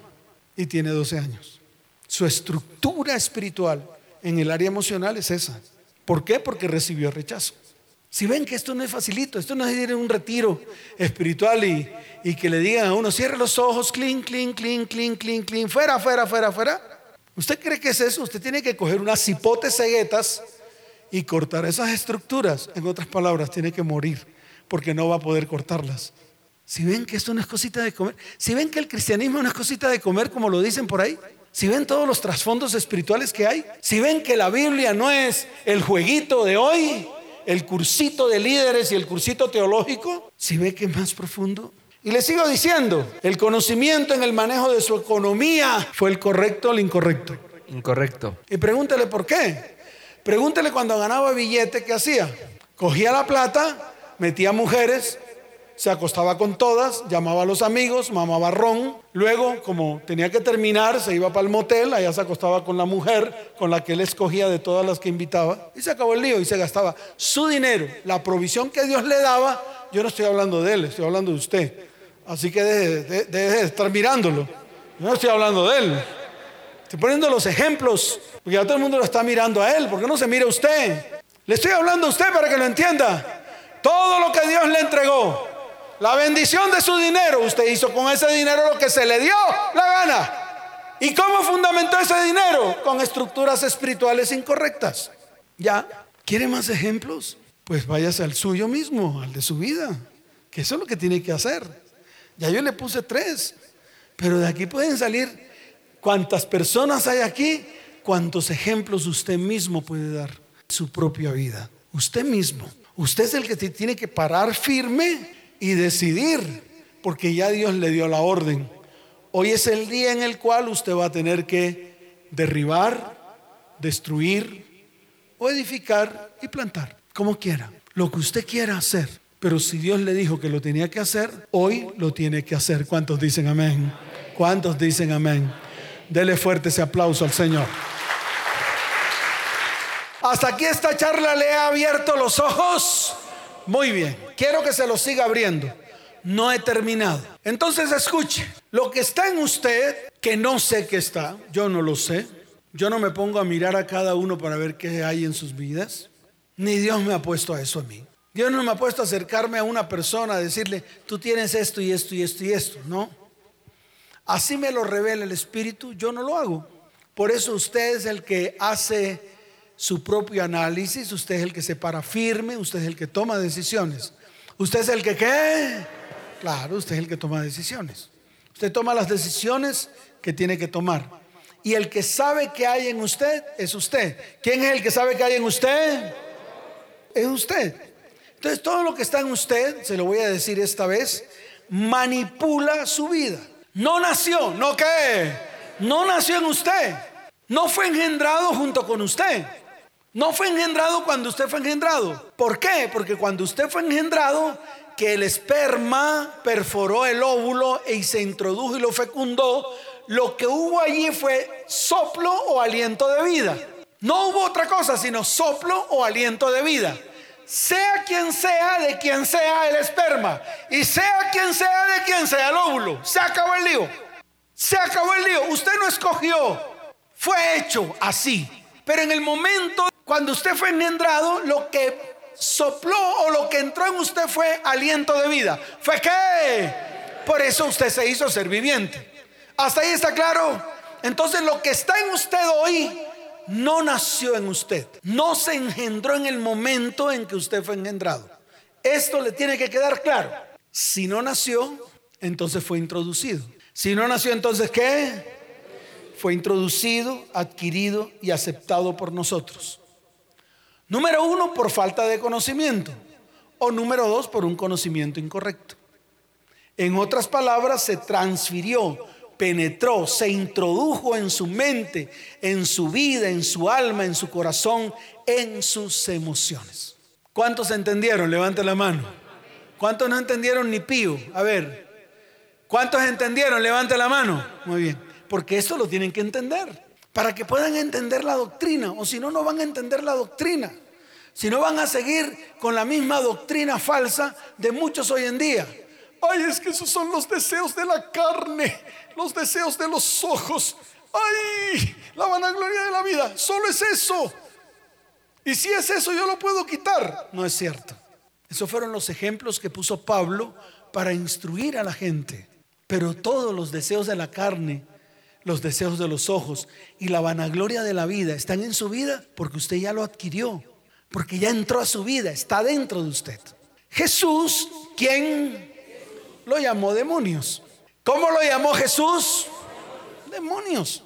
y tiene 12 años. Su estructura espiritual en el área emocional es esa. ¿Por qué? Porque recibió rechazo. Si ven que esto no es facilito, esto no es ir en un retiro espiritual y, y que le digan a uno, cierre los ojos, clean, clean, clean, clean, clean, clean, fuera, fuera, fuera, fuera. ¿Usted cree que es eso? Usted tiene que coger unas cipotes ceguetas y cortar esas estructuras. En otras palabras, tiene que morir porque no va a poder cortarlas. Si ven que esto no es cosita de comer, si ven que el cristianismo no es cosita de comer como lo dicen por ahí, si ven todos los trasfondos espirituales que hay, si ven que la Biblia no es el jueguito de hoy, el cursito de líderes y el cursito teológico, si ve que es más profundo. Y le sigo diciendo, el conocimiento en el manejo de su economía fue el correcto o el incorrecto. Incorrecto. Y pregúntele por qué. Pregúntele cuando ganaba billete, ¿qué hacía? Cogía la plata, metía mujeres, se acostaba con todas, llamaba a los amigos, mamaba ron. Luego, como tenía que terminar, se iba para el motel, allá se acostaba con la mujer con la que él escogía de todas las que invitaba. Y se acabó el lío y se gastaba su dinero, la provisión que Dios le daba. Yo no estoy hablando de él, estoy hablando de usted. Así que deje, de estar mirándolo. Yo no estoy hablando de él. Estoy poniendo los ejemplos, porque ya todo el mundo lo está mirando a él. ¿Por qué no se mira usted? Le estoy hablando a usted para que lo entienda. Todo lo que Dios le entregó, la bendición de su dinero, usted hizo con ese dinero lo que se le dio la gana. ¿Y cómo fundamentó ese dinero? Con estructuras espirituales incorrectas. ¿Ya? ¿Quiere más ejemplos? Pues váyase al suyo mismo, al de su vida. Que eso es lo que tiene que hacer. Ya yo le puse tres. Pero de aquí pueden salir ¿Cuántas personas hay aquí? ¿Cuántos ejemplos usted mismo puede dar? Su propia vida. Usted mismo. Usted es el que tiene que parar firme y decidir, porque ya Dios le dio la orden. Hoy es el día en el cual usted va a tener que derribar, destruir o edificar y plantar, como quiera, lo que usted quiera hacer. Pero si Dios le dijo que lo tenía que hacer, hoy lo tiene que hacer. ¿Cuántos dicen amén? ¿Cuántos dicen amén? Dele fuerte ese aplauso al Señor. Hasta aquí esta charla le ha abierto los ojos. Muy bien, quiero que se los siga abriendo. No he terminado. Entonces escuche, lo que está en usted, que no sé qué está, yo no lo sé. Yo no me pongo a mirar a cada uno para ver qué hay en sus vidas. Ni Dios me ha puesto a eso a mí. Dios no me ha puesto a acercarme a una persona a decirle, tú tienes esto y esto y esto y esto. No. Así me lo revela el Espíritu, yo no lo hago. Por eso usted es el que hace su propio análisis, usted es el que se para firme, usted es el que toma decisiones. ¿Usted es el que qué? Claro, usted es el que toma decisiones. Usted toma las decisiones que tiene que tomar. Y el que sabe que hay en usted es usted. ¿Quién es el que sabe que hay en usted? Es usted. Entonces todo lo que está en usted, se lo voy a decir esta vez, manipula su vida. No nació, no qué. No nació en usted. No fue engendrado junto con usted. No fue engendrado cuando usted fue engendrado. ¿Por qué? Porque cuando usted fue engendrado, que el esperma perforó el óvulo y se introdujo y lo fecundó, lo que hubo allí fue soplo o aliento de vida. No hubo otra cosa sino soplo o aliento de vida. Sea quien sea de quien sea el esperma y sea quien sea de quien sea el óvulo. Se acabó el lío. Se acabó el lío. Usted no escogió. Fue hecho así. Pero en el momento cuando usted fue engendrado, lo que sopló o lo que entró en usted fue aliento de vida. ¿Fue qué? Por eso usted se hizo ser viviente. ¿Hasta ahí está claro? Entonces lo que está en usted hoy no nació en usted. No se engendró en el momento en que usted fue engendrado. Esto le tiene que quedar claro. Si no nació, entonces fue introducido. Si no nació, entonces ¿qué? Fue introducido, adquirido y aceptado por nosotros. Número uno, por falta de conocimiento. O número dos, por un conocimiento incorrecto. En otras palabras, se transfirió, penetró, se introdujo en su mente, en su vida, en su alma, en su corazón, en sus emociones. ¿Cuántos entendieron? Levante la mano. ¿Cuántos no entendieron ni pío? A ver. ¿Cuántos entendieron? Levante la mano. Muy bien. Porque eso lo tienen que entender. Para que puedan entender la doctrina. O si no, no van a entender la doctrina. Si no van a seguir con la misma doctrina falsa de muchos hoy en día. Ay, es que esos son los deseos de la carne, los deseos de los ojos. Ay, la vanagloria de la vida, solo es eso. Y si es eso, yo lo puedo quitar. No es cierto. Esos fueron los ejemplos que puso Pablo para instruir a la gente. Pero todos los deseos de la carne, los deseos de los ojos y la vanagloria de la vida están en su vida porque usted ya lo adquirió porque ya entró a su vida, está dentro de usted. Jesús, ¿quién lo llamó demonios? ¿Cómo lo llamó Jesús? Demonios.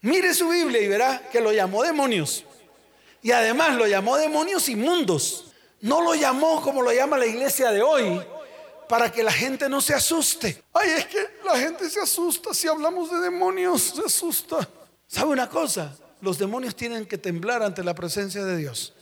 Mire su Biblia y verá que lo llamó demonios. Y además lo llamó demonios inmundos. No lo llamó como lo llama la iglesia de hoy, para que la gente no se asuste. Ay, es que la gente se asusta si hablamos de demonios, se asusta. ¿Sabe una cosa? los demonios tienen que temblar ante la presencia de Dios.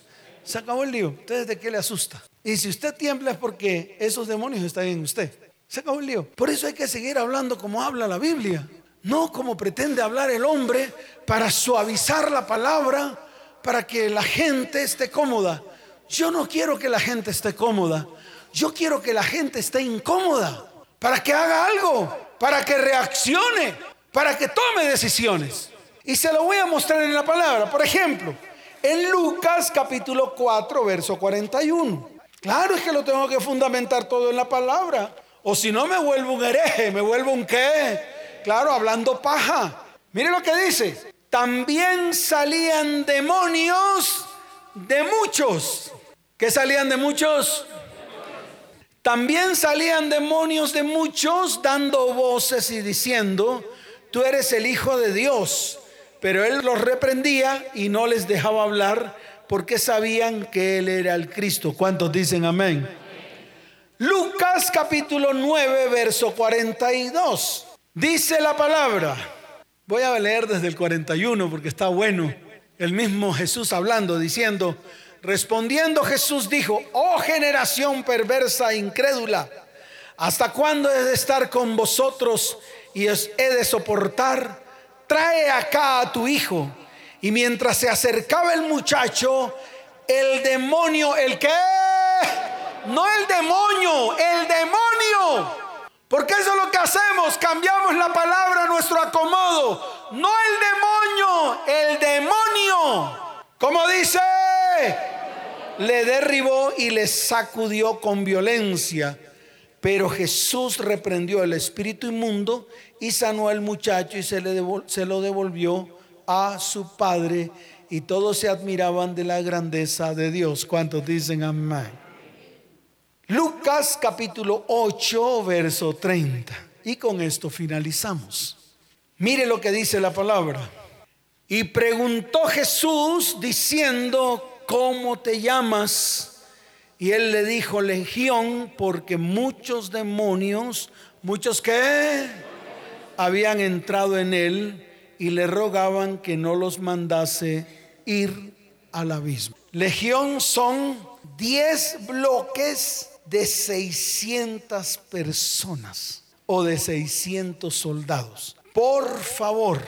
Se acabó el lío. Entonces, ¿de qué le asusta? Y si usted tiembla es porque esos demonios están en usted. Se acabó el lío. Por eso hay que seguir hablando como habla la Biblia. No como pretende hablar el hombre para suavizar la palabra, para que la gente esté cómoda. Yo no quiero que la gente esté cómoda. Yo quiero que la gente esté incómoda. Para que haga algo. Para que reaccione. Para que tome decisiones. Y se lo voy a mostrar en la palabra. Por ejemplo, en Lucas capítulo 4, verso 41. Claro es que lo tengo que fundamentar todo en la palabra. O si no me vuelvo un hereje, me vuelvo un qué. Claro, hablando paja. Mire lo que dice. También salían demonios de muchos. ¿Qué salían de muchos? También salían demonios de muchos dando voces y diciendo, tú eres el Hijo de Dios. Pero él los reprendía y no les dejaba hablar porque sabían que él era el Cristo. ¿Cuántos dicen amén? Lucas capítulo 9, verso 42. Dice la palabra. Voy a leer desde el 41 porque está bueno. El mismo Jesús hablando, diciendo, respondiendo Jesús dijo, oh generación perversa e incrédula, ¿hasta cuándo he de estar con vosotros y os he de soportar? Trae acá a tu hijo. Y mientras se acercaba el muchacho, el demonio, el que no el demonio, el demonio. Porque eso es lo que hacemos, cambiamos la palabra a nuestro acomodo. No el demonio, el demonio. Como dice, le derribó y le sacudió con violencia. Pero Jesús reprendió el espíritu inmundo y sanó al muchacho y se, se lo devolvió a su padre. Y todos se admiraban de la grandeza de Dios. ¿Cuántos dicen amén? Lucas capítulo 8, verso 30. Y con esto finalizamos. Mire lo que dice la palabra. Y preguntó Jesús diciendo, ¿cómo te llamas? Y él le dijo, Legión, porque muchos demonios, muchos que habían entrado en él y le rogaban que no los mandase ir al abismo. Legión son 10 bloques de 600 personas o de 600 soldados. Por favor,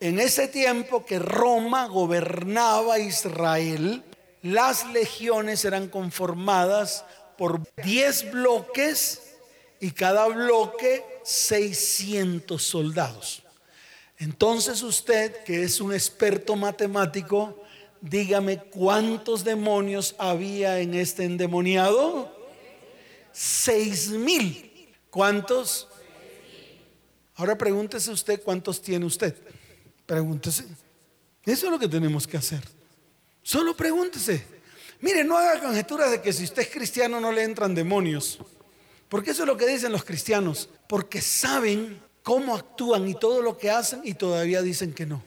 en ese tiempo que Roma gobernaba Israel, las legiones eran conformadas por 10 bloques y cada bloque 600 soldados. Entonces usted, que es un experto matemático, dígame cuántos demonios había en este endemoniado seis mil. ¿Cuántos? Ahora pregúntese usted cuántos tiene usted. Pregúntese. Eso es lo que tenemos que hacer. Solo pregúntese. Mire, no haga conjeturas de que si usted es cristiano no le entran demonios. Porque eso es lo que dicen los cristianos. Porque saben cómo actúan y todo lo que hacen y todavía dicen que no.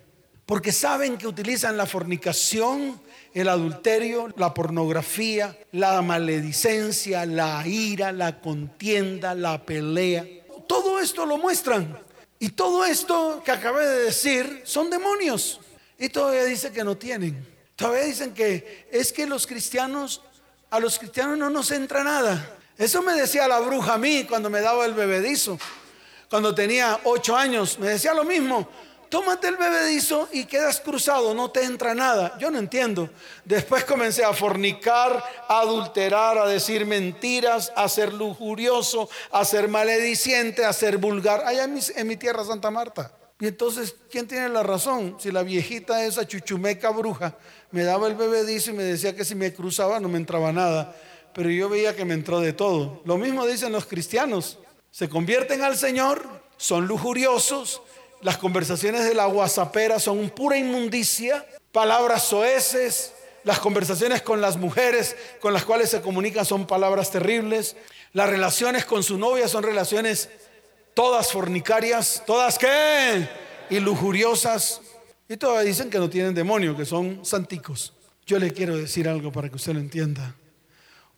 Porque saben que utilizan la fornicación, el adulterio, la pornografía, la maledicencia, la ira, la contienda, la pelea. Todo esto lo muestran. Y todo esto que acabé de decir son demonios. Y todavía dice que no tienen. Todavía dicen que es que los cristianos, a los cristianos no nos entra nada. Eso me decía la bruja a mí cuando me daba el bebedizo. Cuando tenía ocho años, me decía lo mismo tómate el bebedizo y quedas cruzado, no te entra nada. Yo no entiendo. Después comencé a fornicar, a adulterar, a decir mentiras, a ser lujurioso, a ser malediciente, a ser vulgar, allá en mi, en mi tierra Santa Marta. Y entonces, ¿quién tiene la razón? Si la viejita esa chuchumeca bruja me daba el bebedizo y me decía que si me cruzaba no me entraba nada, pero yo veía que me entró de todo. Lo mismo dicen los cristianos. Se convierten al Señor, son lujuriosos, las conversaciones de la guasapera son pura inmundicia, palabras soeces, las conversaciones con las mujeres con las cuales se comunican son palabras terribles, las relaciones con su novia son relaciones todas fornicarias, todas qué, y lujuriosas, y todas dicen que no tienen demonio, que son santicos. Yo le quiero decir algo para que usted lo entienda.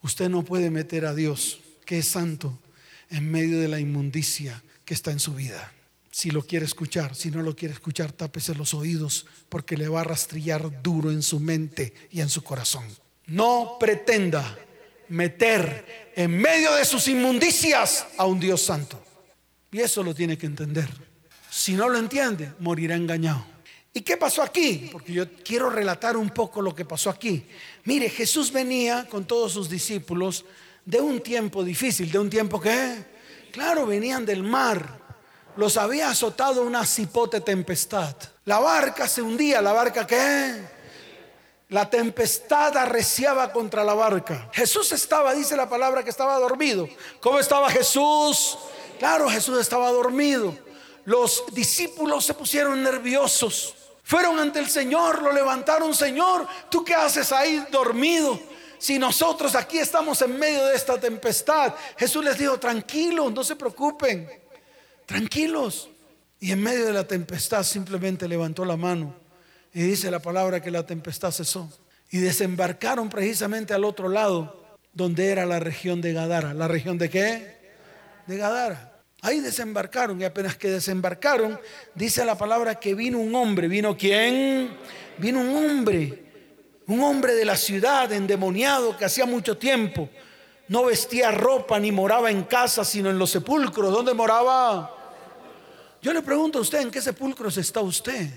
Usted no puede meter a Dios, que es santo, en medio de la inmundicia que está en su vida si lo quiere escuchar. Si no lo quiere escuchar, tápese los oídos porque le va a rastrillar duro en su mente y en su corazón. No pretenda meter en medio de sus inmundicias a un Dios santo. Y eso lo tiene que entender. Si no lo entiende, morirá engañado. ¿Y qué pasó aquí? Porque yo quiero relatar un poco lo que pasó aquí. Mire, Jesús venía con todos sus discípulos de un tiempo difícil, de un tiempo que, claro, venían del mar, los había azotado una cipote tempestad. La barca se hundía, la barca qué? La tempestad arreciaba contra la barca. Jesús estaba, dice la palabra, que estaba dormido. ¿Cómo estaba Jesús? Claro, Jesús estaba dormido. Los discípulos se pusieron nerviosos. Fueron ante el Señor, lo levantaron, Señor, ¿tú qué haces ahí dormido? Si nosotros aquí estamos en medio de esta tempestad, Jesús les dijo, tranquilos, no se preocupen tranquilos. Y en medio de la tempestad simplemente levantó la mano y dice la palabra que la tempestad cesó. Y desembarcaron precisamente al otro lado, donde era la región de Gadara. ¿La región de qué? De Gadara. Ahí desembarcaron y apenas que desembarcaron, dice la palabra que vino un hombre. ¿Vino quién? Vino un hombre, un hombre de la ciudad endemoniado que hacía mucho tiempo no vestía ropa ni moraba en casa, sino en los sepulcros. ¿Dónde moraba? Yo le pregunto a usted, ¿en qué sepulcros está usted?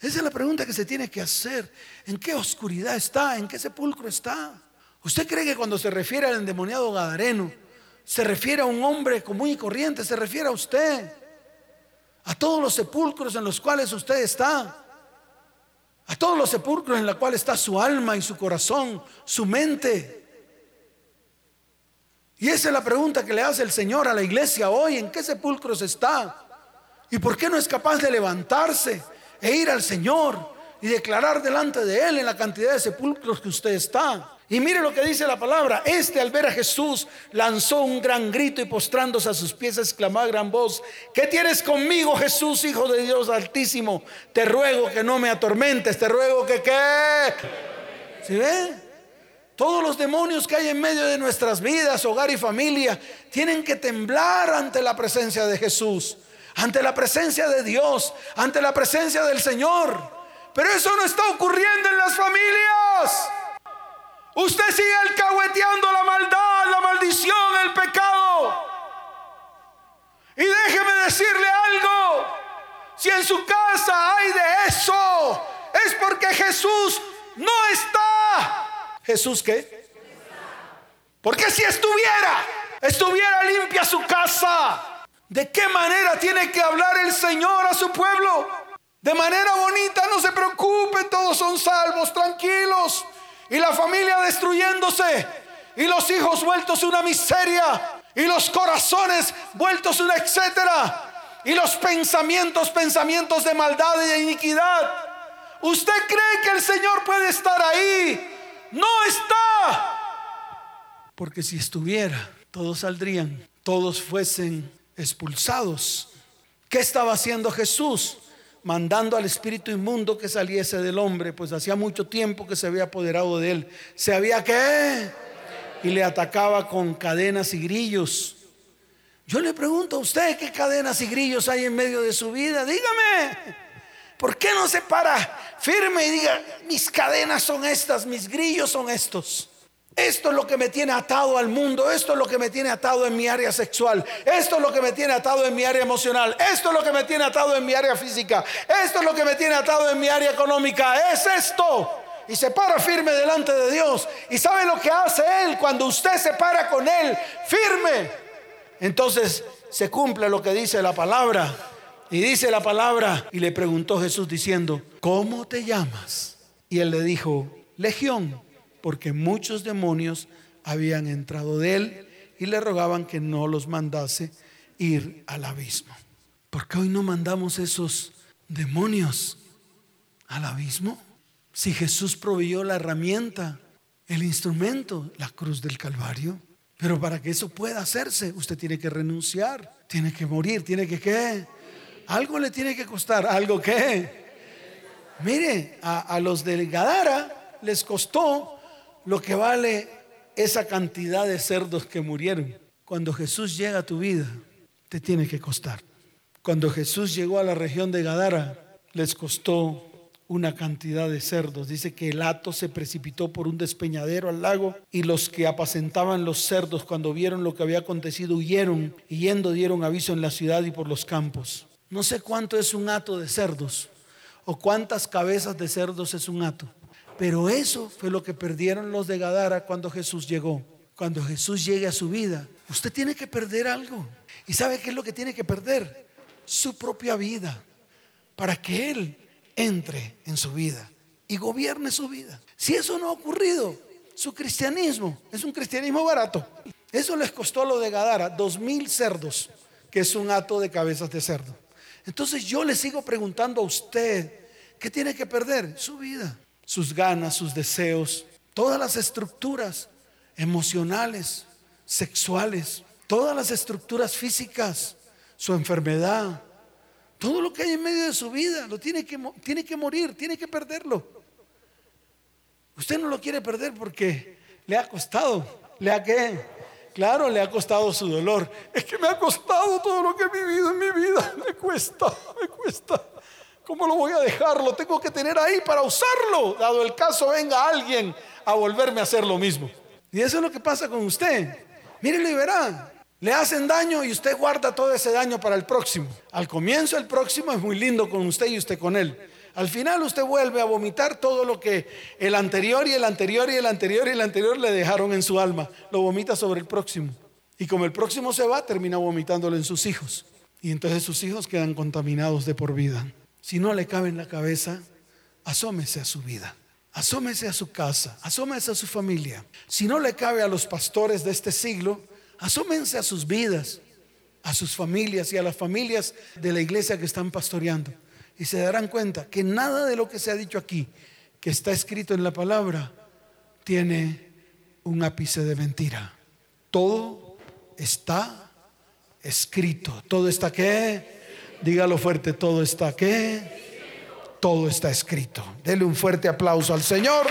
Esa es la pregunta que se tiene que hacer. ¿En qué oscuridad está? ¿En qué sepulcro está? ¿Usted cree que cuando se refiere al endemoniado Gadareno, se refiere a un hombre común y corriente? Se refiere a usted. A todos los sepulcros en los cuales usted está. A todos los sepulcros en los cuales está su alma y su corazón, su mente. Y esa es la pregunta que le hace el Señor a la iglesia hoy. ¿En qué sepulcros está? ¿Y por qué no es capaz de levantarse e ir al Señor y declarar delante de Él en la cantidad de sepulcros que usted está? Y mire lo que dice la palabra. Este al ver a Jesús lanzó un gran grito y postrándose a sus pies exclamó a gran voz, ¿qué tienes conmigo Jesús, Hijo de Dios Altísimo? Te ruego que no me atormentes, te ruego que qué. ¿Sí ve? Todos los demonios que hay en medio de nuestras vidas, hogar y familia, tienen que temblar ante la presencia de Jesús, ante la presencia de Dios, ante la presencia del Señor. Pero eso no está ocurriendo en las familias. Usted sigue alcahueteando la maldad, la maldición, el pecado. Y déjeme decirle algo. Si en su casa hay de eso, es porque Jesús no está. Jesús qué? Porque si estuviera, estuviera limpia su casa, ¿de qué manera tiene que hablar el Señor a su pueblo? De manera bonita, no se preocupen, todos son salvos, tranquilos. Y la familia destruyéndose, y los hijos vueltos una miseria, y los corazones vueltos una etcétera, y los pensamientos, pensamientos de maldad y de iniquidad. ¿Usted cree que el Señor puede estar ahí? no está. Porque si estuviera, todos saldrían, todos fuesen expulsados. ¿Qué estaba haciendo Jesús? Mandando al espíritu inmundo que saliese del hombre, pues hacía mucho tiempo que se había apoderado de él. ¿Se había qué? Y le atacaba con cadenas y grillos. Yo le pregunto a usted qué cadenas y grillos hay en medio de su vida. Dígame. ¿Por qué no se para firme y diga, mis cadenas son estas, mis grillos son estos? Esto es lo que me tiene atado al mundo, esto es lo que me tiene atado en mi área sexual, esto es lo que me tiene atado en mi área emocional, esto es lo que me tiene atado en mi área física, esto es lo que me tiene atado en mi área económica, es esto. Y se para firme delante de Dios. ¿Y sabe lo que hace Él cuando usted se para con Él firme? Entonces se cumple lo que dice la palabra y dice la palabra, y le preguntó Jesús diciendo, ¿cómo te llamas? Y él le dijo, Legión, porque muchos demonios habían entrado de él y le rogaban que no los mandase ir al abismo. ¿Por qué hoy no mandamos esos demonios al abismo? Si Jesús proveyó la herramienta, el instrumento, la cruz del Calvario. Pero para que eso pueda hacerse, usted tiene que renunciar, tiene que morir, tiene que qué? algo le tiene que costar. ¿Algo que Mire, a, los del Gadara les costó lo que vale esa cantidad de cerdos que murieron. Cuando Jesús llega a tu vida, te tiene que costar. Cuando Jesús llegó a la región de Gadara, les costó una cantidad de cerdos. Dice que el hato se precipitó por un despeñadero al lago y los que apacentaban los cerdos cuando vieron lo que había acontecido huyeron y yendo dieron aviso en la ciudad y por los campos. No sé cuánto es un hato de cerdos o cuántas cabezas de cerdos es un hato. Pero eso fue lo que perdieron los de Gadara cuando Jesús llegó. Cuando Jesús llegue a su vida, usted tiene que perder algo. ¿Y sabe qué es lo que tiene que perder? Su propia vida. Para que Él entre en su vida y gobierne su vida. Si eso no ha ocurrido, su cristianismo es un cristianismo barato. Eso les costó lo de Gadara, dos mil cerdos, que es un hato de cabezas de cerdo. Entonces yo le sigo preguntando a usted, ¿qué tiene que perder? Su vida, sus ganas, sus deseos, todas las estructuras emocionales, sexuales, todas las estructuras físicas, su enfermedad, Todo lo que hay en medio de su vida lo tiene que, tiene que morir, tiene que perderlo. Usted no lo quiere perder porque le ha costado. ¿Le ha qué? Claro, le ha costado su dolor. Es que me ha costado todo lo que he vivido en mi vida. <laughs> Me cuesta, me cuesta. ¿Cómo lo voy a dejar? Lo tengo que tener ahí para usarlo. Dado el caso, venga alguien a volverme a hacer lo mismo. Y eso es lo que pasa con usted. Mírenlo y verá. Le hacen daño y usted guarda todo ese daño para el próximo. Al comienzo el próximo es muy lindo con usted y usted con él. Al final usted vuelve a vomitar todo lo que el anterior y el anterior y el anterior y el anterior le dejaron en su alma. Lo vomita sobre el próximo. Y como el próximo se va, termina vomitándolo en sus hijos. Y entonces sus hijos quedan contaminados de por vida. Si no le cabe en la cabeza, asómese a su vida. Asómese a su casa, asómese a su familia. Si no le cabe a los pastores de este siglo, asómense a sus vidas, a sus familias y a las familias de la iglesia que están pastoreando. Y se darán cuenta que nada de lo que se ha dicho aquí, que está escrito en la palabra, tiene un ápice de mentira. Todo está escrito. Todo está qué? Dígalo fuerte, todo está qué? Todo está escrito. Dele un fuerte aplauso al Señor.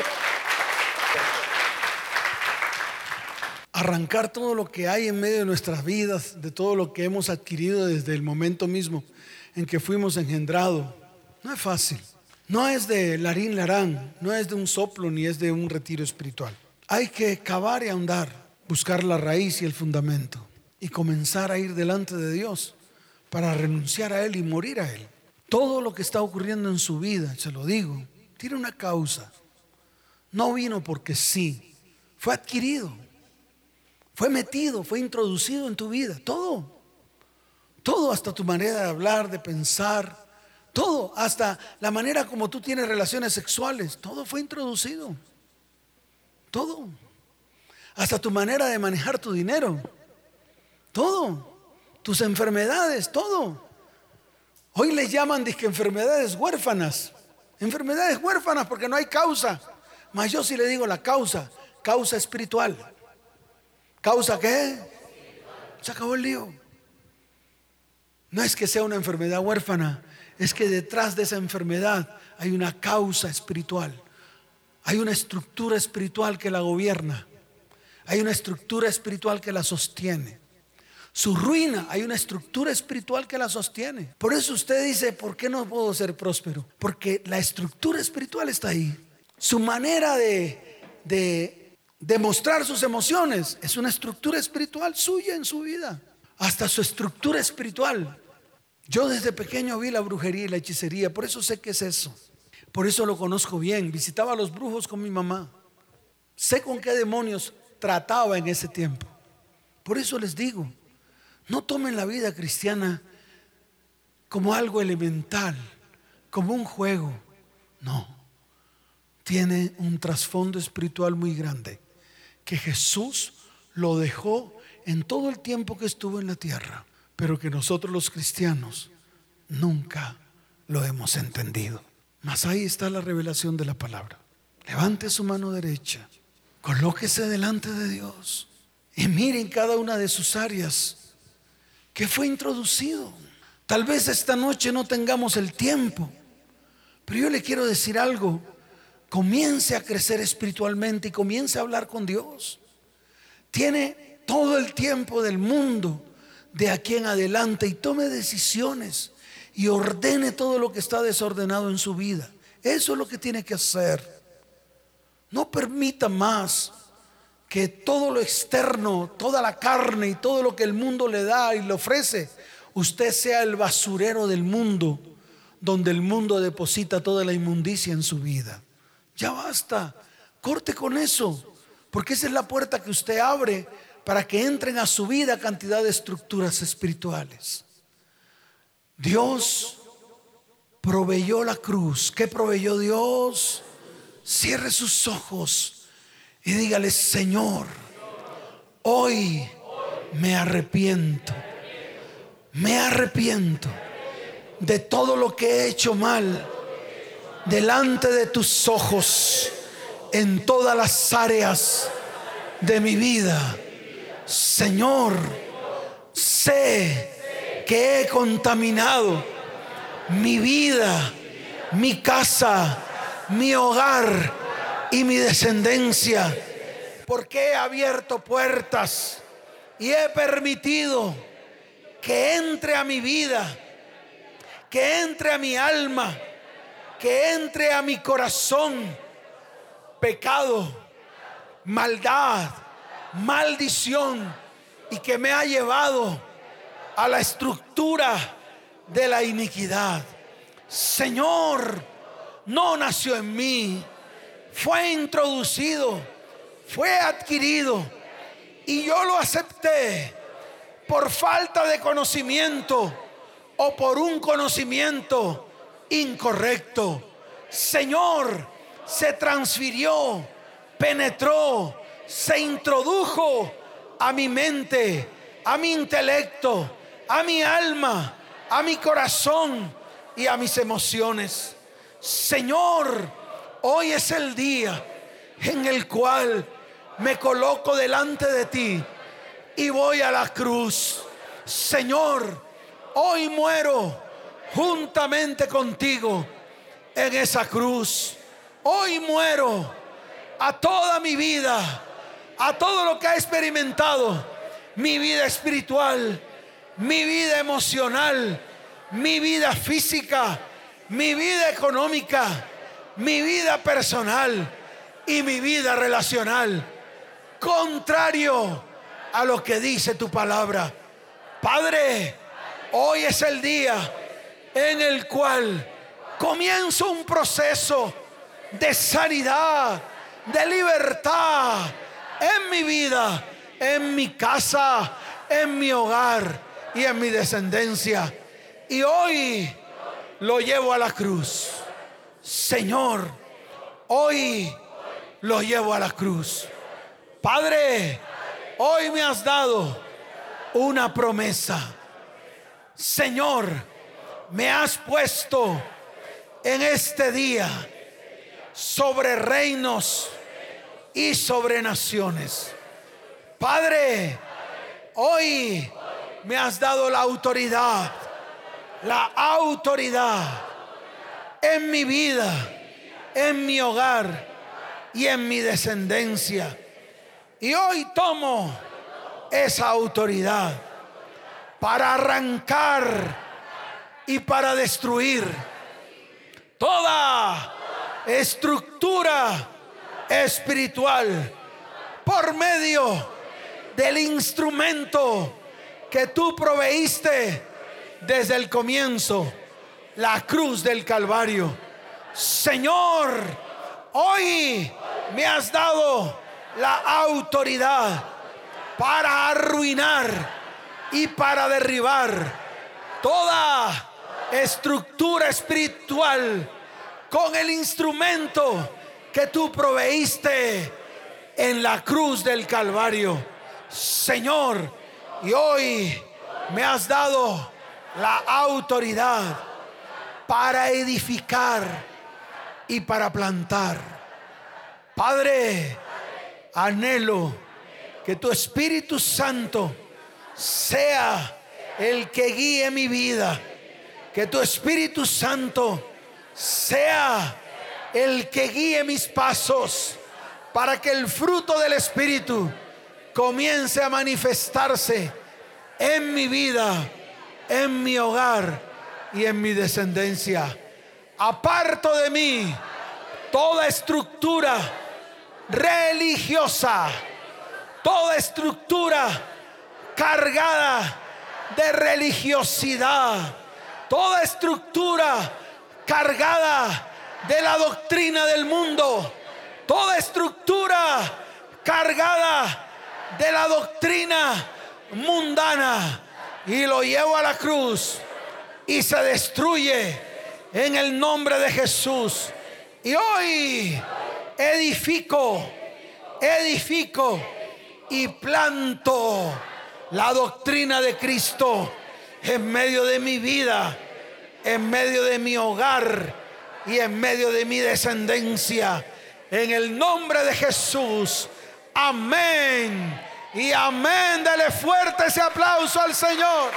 Arrancar todo lo que hay en medio de nuestras vidas, de todo lo que hemos adquirido desde el momento mismo en que fuimos engendrados, no es fácil. No es de larín larán, no es de un soplo ni es de un retiro espiritual. Hay que cavar y ahondar, buscar la raíz y el fundamento y comenzar a ir delante de Dios para renunciar a Él y morir a Él. Todo lo que está ocurriendo en su vida, se lo digo, tiene una causa. No vino porque sí, fue adquirido, fue metido, fue introducido en tu vida, todo. Todo, hasta tu manera de hablar, de pensar, todo, hasta la manera como tú tienes relaciones sexuales, todo fue introducido. Todo. Hasta tu manera de manejar tu dinero. Todo tus enfermedades, todo. Hoy les llaman disque enfermedades huérfanas. Enfermedades huérfanas porque no hay causa. Mas yo sí le digo la causa, causa espiritual. ¿Causa qué? Se acabó el lío. No es que sea una enfermedad huérfana, es que detrás de esa enfermedad hay una causa espiritual. Hay una estructura espiritual que la gobierna. Hay una estructura espiritual que la sostiene. Su ruina, hay una estructura espiritual que la sostiene. Por eso usted dice, ¿por qué no puedo ser próspero? Porque la estructura espiritual está ahí. Su manera de, de demostrar sus emociones es una estructura espiritual suya en su vida. Hasta su estructura espiritual. Yo desde pequeño vi la brujería y la hechicería, por eso sé qué es eso. Por eso lo conozco bien. Visitaba a los brujos con mi mamá. Sé con qué demonios trataba en ese tiempo. Por eso les digo, no tomen la vida cristiana como algo elemental, como un juego. No. Tiene un trasfondo espiritual muy grande que Jesús lo dejó en todo el tiempo que estuvo en la tierra, pero que nosotros los cristianos nunca lo hemos entendido. Mas ahí está la revelación de la palabra. Levante su mano derecha, colóquese delante de Dios y miren cada una de sus áreas que fue introducido. Tal vez esta noche no tengamos el tiempo, pero yo le quiero decir algo. Comience a crecer espiritualmente y comience a hablar con Dios. Tiene todo el tiempo del mundo de aquí en adelante y tome decisiones y ordene todo lo que está desordenado en su vida. Eso es lo que tiene que hacer. No permita más que todo lo externo, toda la carne y todo lo que el mundo le da y le ofrece, usted sea el basurero del mundo, donde el mundo deposita toda la inmundicia en su vida. Ya basta, corte con eso, porque esa es la puerta que usted abre para que entren a su vida cantidad de estructuras espirituales. Dios proveyó la cruz. ¿Qué proveyó Dios? Cierre sus ojos y dígale, Señor, hoy me arrepiento. Me arrepiento de todo lo que he hecho mal delante de tus ojos en todas las áreas de mi vida. Señor, sé que he contaminado mi vida, mi casa, mi hogar y mi descendencia. Porque he abierto puertas y he permitido que entre a mi vida, que entre a mi alma, que entre a mi corazón pecado, maldad, maldición y que me ha llevado a la estructura de la iniquidad. Señor, no nació en mí, fue introducido, fue adquirido y yo lo acepté por falta de conocimiento o por un conocimiento incorrecto. Señor, se transfirió, penetró, se introdujo a mi mente, a mi intelecto, a mi alma, a mi corazón y a mis emociones. Señor, hoy es el día en el cual me coloco delante de ti y voy a la cruz. Señor, hoy muero juntamente contigo en esa cruz. Hoy muero a toda mi vida, a todo lo que ha experimentado, mi vida espiritual, mi vida emocional, mi vida física, mi vida económica, mi vida personal y mi vida relacional. Contrario a lo que dice tu palabra. Padre, hoy es el día en el cual comienzo un proceso de sanidad, de libertad en mi vida, en mi casa, en mi hogar y en mi descendencia. Y hoy lo llevo a la cruz. Señor, hoy lo llevo a la cruz. Padre, hoy me has dado una promesa. Señor, me has puesto en este día sobre reinos y sobre naciones. Padre, hoy me has dado la autoridad, la autoridad en mi vida, en mi hogar y en mi descendencia. Y hoy tomo esa autoridad para arrancar y para destruir toda estructura espiritual por medio del instrumento que tú proveíste desde el comienzo, la cruz del Calvario. Señor, hoy me has dado la autoridad para arruinar y para derribar toda estructura espiritual con el instrumento que tú proveíste en la cruz del Calvario. Señor, y hoy me has dado la autoridad para edificar y para plantar. Padre, anhelo que tu Espíritu Santo sea el que guíe mi vida. Que tu Espíritu Santo sea el que guíe mis pasos para que el fruto del Espíritu comience a manifestarse en mi vida, en mi hogar y en mi descendencia. Aparto de mí toda estructura religiosa, toda estructura cargada de religiosidad, toda estructura cargada de la doctrina del mundo, toda estructura cargada de la doctrina mundana y lo llevo a la cruz y se destruye en el nombre de Jesús. Y hoy edifico, edifico y planto la doctrina de Cristo en medio de mi vida en medio de mi hogar y en medio de mi descendencia. En el nombre de Jesús. Amén. Y amén. Dele fuerte ese aplauso al Señor.